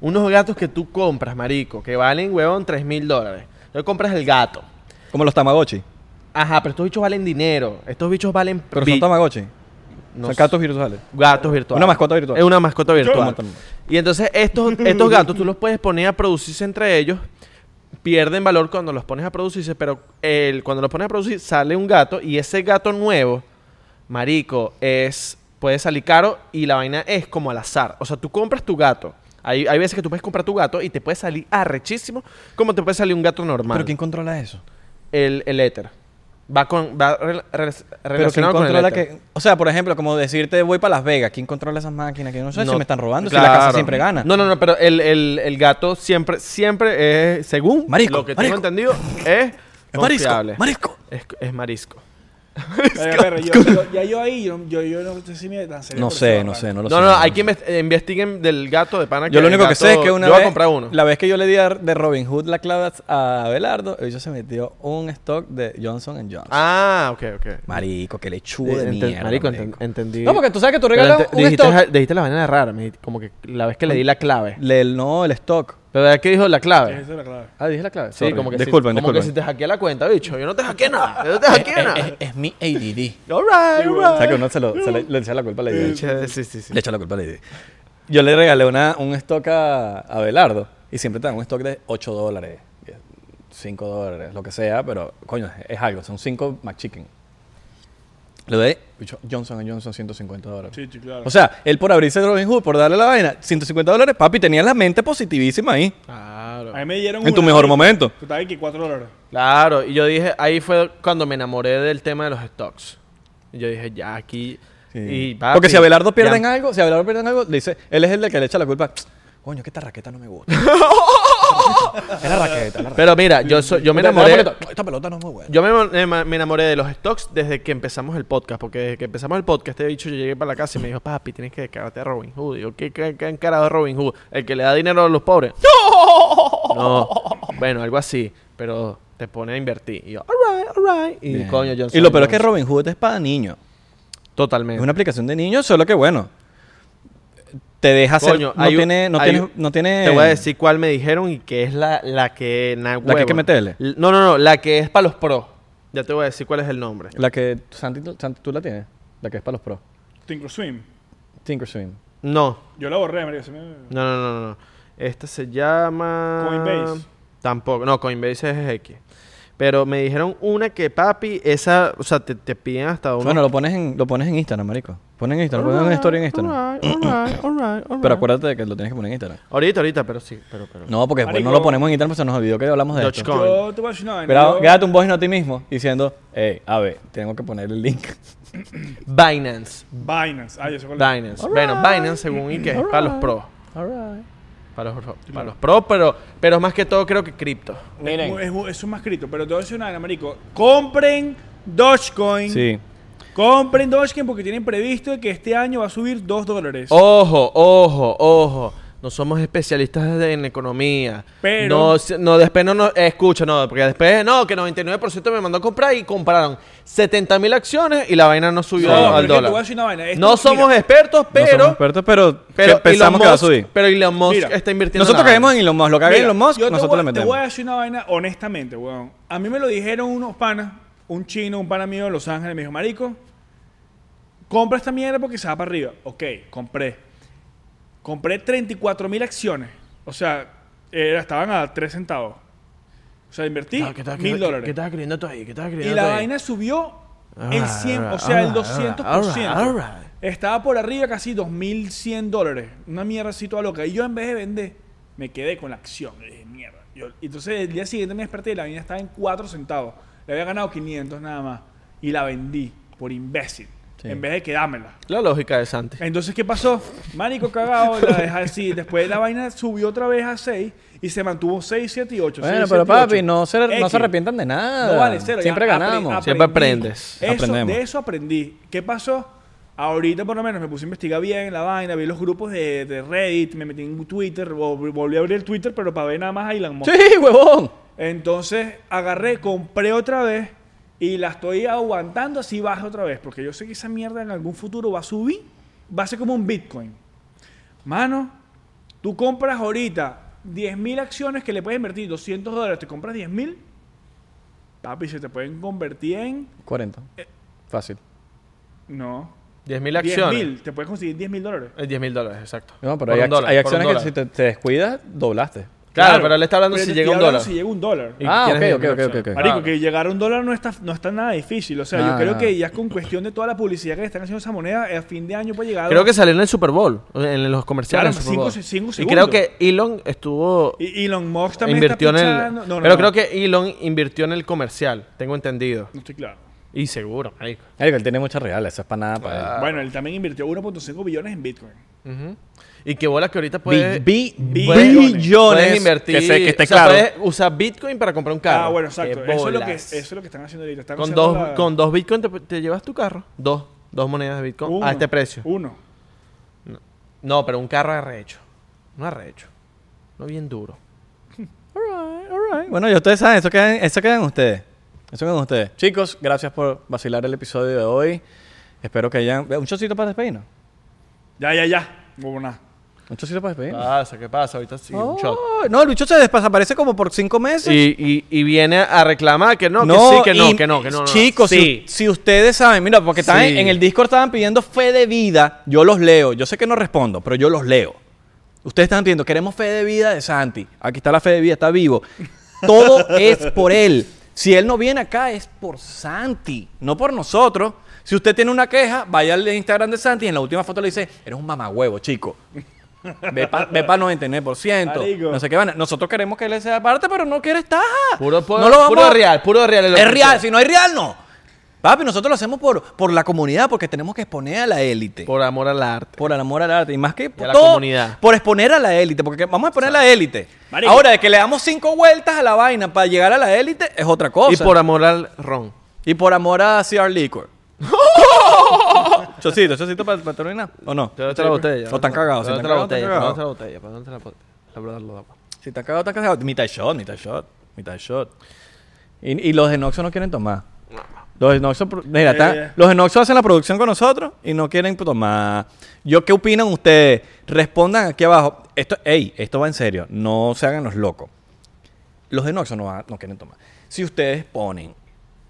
Unos gatos que tú compras, marico, que valen, huevón, 3 mil dólares. Tú compras el gato. Como los Tamagotchi. Ajá, pero estos bichos valen dinero. Estos bichos valen... Pero son Tamagotchi. no son sé. gatos virtuales. Gatos virtuales. Una mascota virtual. Es una mascota virtual. Y entonces estos, estos gatos tú los puedes poner a producirse entre ellos. Pierden valor cuando los pones a producirse, pero el, cuando los pones a producir sale un gato y ese gato nuevo, marico, es puede salir caro y la vaina es como al azar. O sea, tú compras tu gato. Hay, hay veces que tú puedes comprar tu gato y te puede salir arrechísimo como te puede salir un gato normal. ¿Pero quién controla eso? El, el éter. Va, con, va ¿quién relacionado con el éter. que... O sea, por ejemplo, como decirte voy para Las Vegas. ¿Quién controla esas máquinas? Que yo no sé si me están robando, si la casa siempre gana. No, no, no, pero el, el, el gato siempre, siempre es, según Marisco, lo que marisco. tengo entendido, es Es marisco, confiable. marisco. Es, es marisco. Yo, yo- ya yo ahí, yo, yo, yo no sé si me lancé No sé, no sé, no lo No, sé. no, hay que invest- investiguen del gato de pana. Yo lo el único que sé es gato- que una yo vez... voy a comprar uno. La vez que yo le di a- de Robin Hood la clave a Abelardo, ella se metió un stock de Johnson Johnson. Ah, ok, ok. Marico, que lechugo de Eh, enten- mierda. marico, marico. enten- entendí. No, porque tú sabes que tú Pero regalas ente- un dijiste, stock. dijiste la vaina rara, me dijiste- como que la vez que le di la clave. Le- no, el stock. Pero ¿de qué dijo la clave? Esa es la clave. Ah, dije la clave. Sí, Sorry. como que, disculpen, si, como que si te hackeé la cuenta, bicho. Yo no te hackeé nada. Yo no te hackeé nada. Es, es mi ADD. Alright, O sea que uno se, lo, se le, le echa la culpa a la idea. Sí, sí, sí. Le echa la culpa a la idea. Yo le regalé una, un stock a, a Belardo y siempre te dan un stock de 8 dólares, 5 dólares, lo que sea, pero coño, es, es algo, son 5 McChicken. Le doy bicho, Johnson Johnson 150 dólares. Sí, sí, claro. O sea, él por abrirse Robin Hood, por darle la vaina, 150 dólares, papi, tenía la mente positivísima ahí. Claro. a mí me dieron En tu una, mejor marico, momento. que Estaba aquí 4 dólares. Claro, y yo dije, ahí fue cuando me enamoré del tema de los stocks. Y yo dije, ya aquí. Sí. Y, papi, Porque si Abelardo pierde ya- en algo, si Abelardo pierde en algo, le dice, él es el del que le echa la culpa. Coño, que esta raqueta no me gusta. es la raqueta. Pero mira, yo, soy- yo me enamoré. esta pelota- no es muy buena. Yo me, me- me enamoré de los stocks desde que empezamos el podcast. Porque desde que empezamos el podcast, este bicho, yo llegué para la casa y me dijo, papi, tienes que dedicarte a Robin Hood. Y yo, ¿qué, qué, qué encarado Robin Hood? ¿El que le da dinero a los pobres? No. Bueno, algo así. Pero te pone a invertir. Y yo, alright, alright. Y Bien. coño, Johnson Y lo peor es que. Robin Hood es para niños. Totalmente. Es una aplicación de niños, solo que bueno. Te deja hacer. Coño, no, un- tiene, no, hay tiene, un- no tiene. Te voy a decir cuál me dijeron y que es la, la que... na- La que hay que meterle. No, no, no. La que es para los pros. Ya te voy a decir cuál es el nombre. La que. Santi, tú- Santi, tú la tienes. La que es para los pros. Thinkorswim. Thinkorswim. No. Yo la borré, María. me- No, no, no, no. Esta se llama... Coinbase. Tampoco. No, Coinbase es X. Pero me dijeron una que, papi, esa... O sea, te, te piden hasta uno... Bueno, lo pones, en, lo pones en Instagram, marico. Pones en Instagram, pones una story en Instagram. Pero acuérdate de que lo tienes que poner en Instagram. Ahorita, ahorita, pero sí. Pero, pero. No, porque después no lo ponemos en Instagram, pues se nos olvidó que hablamos de esto. Dogecoin. Yo te voy a decir una vaina. Pero yo- quédate un voice note a ti mismo diciendo, hey, a ver, tengo que poner el link. Binance. Binance. Ah, yo sé cuál es. Binance. Bueno, Binance, según y que es para los pros. Para los, para los pro, pero, pero más que todo creo que cripto. Miren. Es, es, es un más escrito, pero te voy a decir una vaina, marico. Compren Dogecoin. Sí. Compren Dogecoin porque tienen previsto que este año va a subir 2 dólares. Ojo, ojo, ojo. No somos especialistas en economía. Pero- No, no después no nos... Escucha, no, porque después... No, que 99% me mandó a comprar y compraron 70 mil acciones y la vaina no subió No, al te dólar. Esto- no somos mira, expertos, no pero... somos expertos, pero, pero pensamos Elon que va a Musk- subir. Pero Elon Musk Mira, está invirtiendo en Nosotros caemos en Elon Musk. Lo que haga Mira, Elon Musk, te nosotros voy- le Te metemos. voy a decir una vaina honestamente, weón. A mí me lo dijeron unos panas, un chino, un pana mío de Los Ángeles, me dijo, marico, compra esta mierda porque se va para arriba. Ok, compré. Compré 34 mil acciones. O sea, era- estaban a 3 centavos. O sea, invertí Ah, ¿qué estás- mil dólares. ¿Qué estás creyendo tú ahí? ¿Qué estás Y creyendo la ahí? vaina subió el Alright, 100, o sea, el alright, 200%. alright, alright. Estaba por arriba casi 2.100 dólares. Una mierda así toda loca. Y yo en vez de vender, me quedé con la acción. Y dije, mierda. Yo- entonces el día siguiente me desperté y la vaina estaba en 4 centavos. Le había ganado 500 nada más. Y la vendí por imbécil. Sí. En vez de quedármela. La lógica de Santi. Entonces, ¿qué pasó? Marico cagado, la dejé así. Después la vaina subió otra vez a 6 y se mantuvo 6, 7 y 8. Bueno, pero papi, no se, no se arrepientan de nada. No vale, cero. Siempre ya ganamos. Siempre aprendes. Eso, Aprendemos. De eso aprendí. ¿Qué pasó? Ahorita por lo menos me puse a investigar bien la vaina, vi los grupos de, de Reddit, me metí en Twitter, vol- volví a abrir el Twitter, pero para ver nada más a Elon Musk. Sí, huevón. Entonces agarré, compré otra vez y la estoy aguantando así baja otra vez, porque yo sé que esa mierda en algún futuro va a subir, va a ser como un Bitcoin. Mano, tú compras ahorita 10.000 acciones que le puedes invertir 200 dólares, te compras 10.000, papi, se te pueden convertir en... 40. Eh. Fácil. No. 10.000 acciones. 10.000, te puedes conseguir 10.000 dólares. Es 10 mil dólares, exacto. No, pero hay, ac- dólar, hay acciones que si te, te descuidas, doblaste. Claro, pero él está hablando si llega un dólar. Si llega un dólar. Y Ah, ok, 10.000 ok, ok. Marico, que llegar a un dólar no está, no está nada difícil. O sea, Ah, yo creo que ya con cuestión de toda la publicidad que le están haciendo esa moneda, a fin de año puede llegar Creo que salió en el Super Bowl, en los comerciales. Claro, cinco- cinco y segundos. creo que Elon estuvo. Y Elon Musk también invirtió en está el. pichando. No, no, pero no. creo que Elon invirtió en el comercial, tengo entendido. No estoy claro. Y seguro, marico. Marico, él tiene muchas reales, eso es para nada para él. Bueno, él también invirtió 1.5 billones en Bitcoin. Ujú. Y qué bola que ahorita puedes. Bi- bi- billones. puedes invertir. Que, se- que esté o sea, claro. puedes usar Bitcoin para comprar un carro. Ah, bueno, exacto. Qué Eso es, lo que, bolas. eso es lo que están haciendo ahorita. Están Con haciendo dos, la- con dos Bitcoin te, te llevas tu carro. Dos. Dos monedas de Bitcoin uno, a este precio. Uno. No, pero un carro arrecho. No arrecho. No bien duro. Alright, alright. Bueno, ya ustedes saben, eso quedan, eso quedan ustedes. Eso quedan ustedes. Chicos, gracias por vacilar el episodio de hoy. Espero que hayan... ¿Un chocito para despedirnos? Ya, ya, ya. ¿Un chocito para ¿Qué despedirnos? pasa? ¿Qué pasa? Ahorita sí, un shot. Oh, no, el bicho se desaparece como por cinco meses. Y, y, y viene a reclamar que no, que sí, que no, y- que no, que no. no. Chicos, sí. si, si ustedes saben, mira, porque Sí. en, en el Discord estaban pidiendo fe de vida, yo los leo. Yo sé que no respondo, pero yo los leo. Ustedes están pidiendo, queremos fe de vida de Santi. Aquí está la fe de vida, está vivo. Todo es por él. Si él no viene acá, es por Santi, no por nosotros. Si usted tiene una queja, vaya al Instagram de Santi y en la última foto le dice, eres un mamagüevo, chico. Ve para 99%. Marico. No sé qué van. Nosotros queremos que él sea parte, pero no quiere estar. Puro, puro, no lo vamos puro a- real, puro real. lo es que real, si no hay real, no. Papi, nosotros lo hacemos por, por la comunidad, porque tenemos que exponer a la élite. Por, Por amor al arte. el amor al arte. Y más que a la todo, comunidad. Por exponer a la élite, porque vamos a exponer a la élite. Marico. Ahora, de que le damos cinco vueltas a la vaina para llegar a la élite es otra cosa. Y por amor al ron. y por amor a CR Liquor. chocito, chocito para, terminar. ¿O no? Te doy otra botella. O están cagados. Si están cagados, botella. están otra botella. Botella. La verdad, lo damos. Si están cagados, están cagados. Mitad shot, mitad shot, mitad shot. Y, y los de Noxo no quieren tomar. Los de Noxo, pro- mira, Eh, los hacen la producción con nosotros y no quieren tomar. Yo, ¿qué opinan ustedes? Respondan aquí abajo. Esto, ey, esto va en serio. No se hagan los locos. Los de Noxo no, no quieren tomar. Si ustedes ponen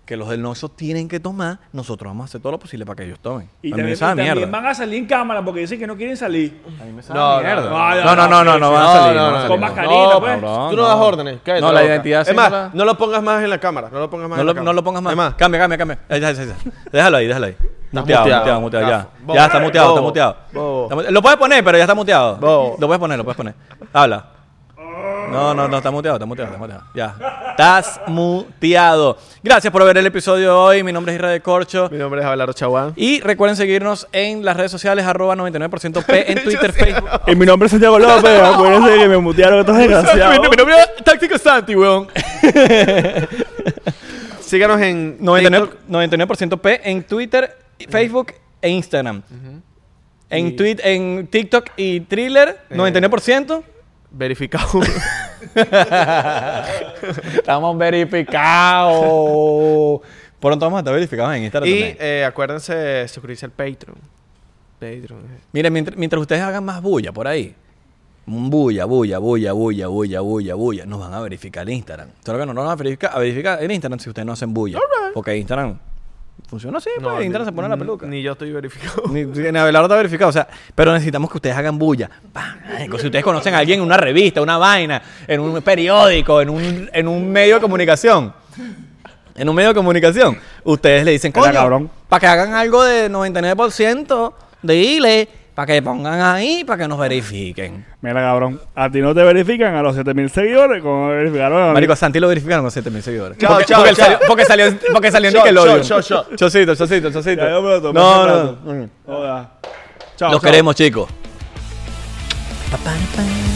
que los del Noxo tienen que tomar, nosotros vamos a hacer todo lo posible para que ellos tomen. Y a mí también, me sabe mierda. van a salir en cámara porque dicen que no quieren salir. A mí me sabe No, no, mierda. no, No, no, no, no, van a No, salir. no, no. Con No, pues. cabrón, Tú no das órdenes. cállate No, la identidad Es más, no lo pongas más en la cámara. No lo pongas más No en lo, la cámara. no lo pongas más. Es más, Cambia, cambia, cambia. Déjalo ahí, déjalo ahí. Muteado, muteado. muteado, muteado, ya. Ya está muteado, está muteado. Lo puedes poner, pero ya está muteado. Lo puedes poner, lo puedes poner. Habla. No, no, no, está muteado, está muteado, está muteado. Ya. Estás muteado. Gracias por ver el episodio de hoy. Mi nombre es Israel Corcho. Mi nombre es Abelardo Chaguán. Y recuerden seguirnos en las redes sociales, arroba 99% P en Twitter, Facebook. Y mi nombre es Santiago López. Acuérdense que me mutearon estos desgraciados. mi nombre es Táctico Santi, weón. Síganos en 99%, TikTok. 99% P en Twitter, Facebook e Instagram. En, tweet, en TikTok y Thriller, 99%. Verificado. Estamos verificados. Pronto vamos a estar verificados en Instagram y también. eh, acuérdense de suscribirse al Patreon. Patreon. Miren, mientras, mientras ustedes hagan más bulla por ahí, bulla, bulla, bulla, bulla, bulla, bulla, bulla, nos van a verificar Instagram. Solo que no nos van a verificar, a verificar en Instagram si ustedes no hacen bulla. Porque Instagram funciona así, pues, ni- Instagram se pone la peluca. Ni yo estoy verificado. Ni, ni Abelardo está verificado, o sea, pero necesitamos que ustedes hagan bulla. Pam, marico, Si ustedes conocen a alguien en una revista, una vaina, en un periódico, en un, en un medio de comunicación, en un medio de comunicación, ustedes le dicen, coño, cabrón. para que hagan algo de 99% de ILE, para que pongan ahí, para que nos verifiquen. Mira, cabrón. A ti no te verifican a los 7000 seguidores como me verificaron a mí. Marico, a Santi lo verificaron con 7000 seguidores. Chao, porque, chao, porque chao. salió, porque salió, porque salió en Nickelodeon. shot, shot, shot. Chocito, chocito, chocito. Ya yo me lo tomé No, no, no. Joda. Chao, Los chao. queremos, chicos. Bye-bye.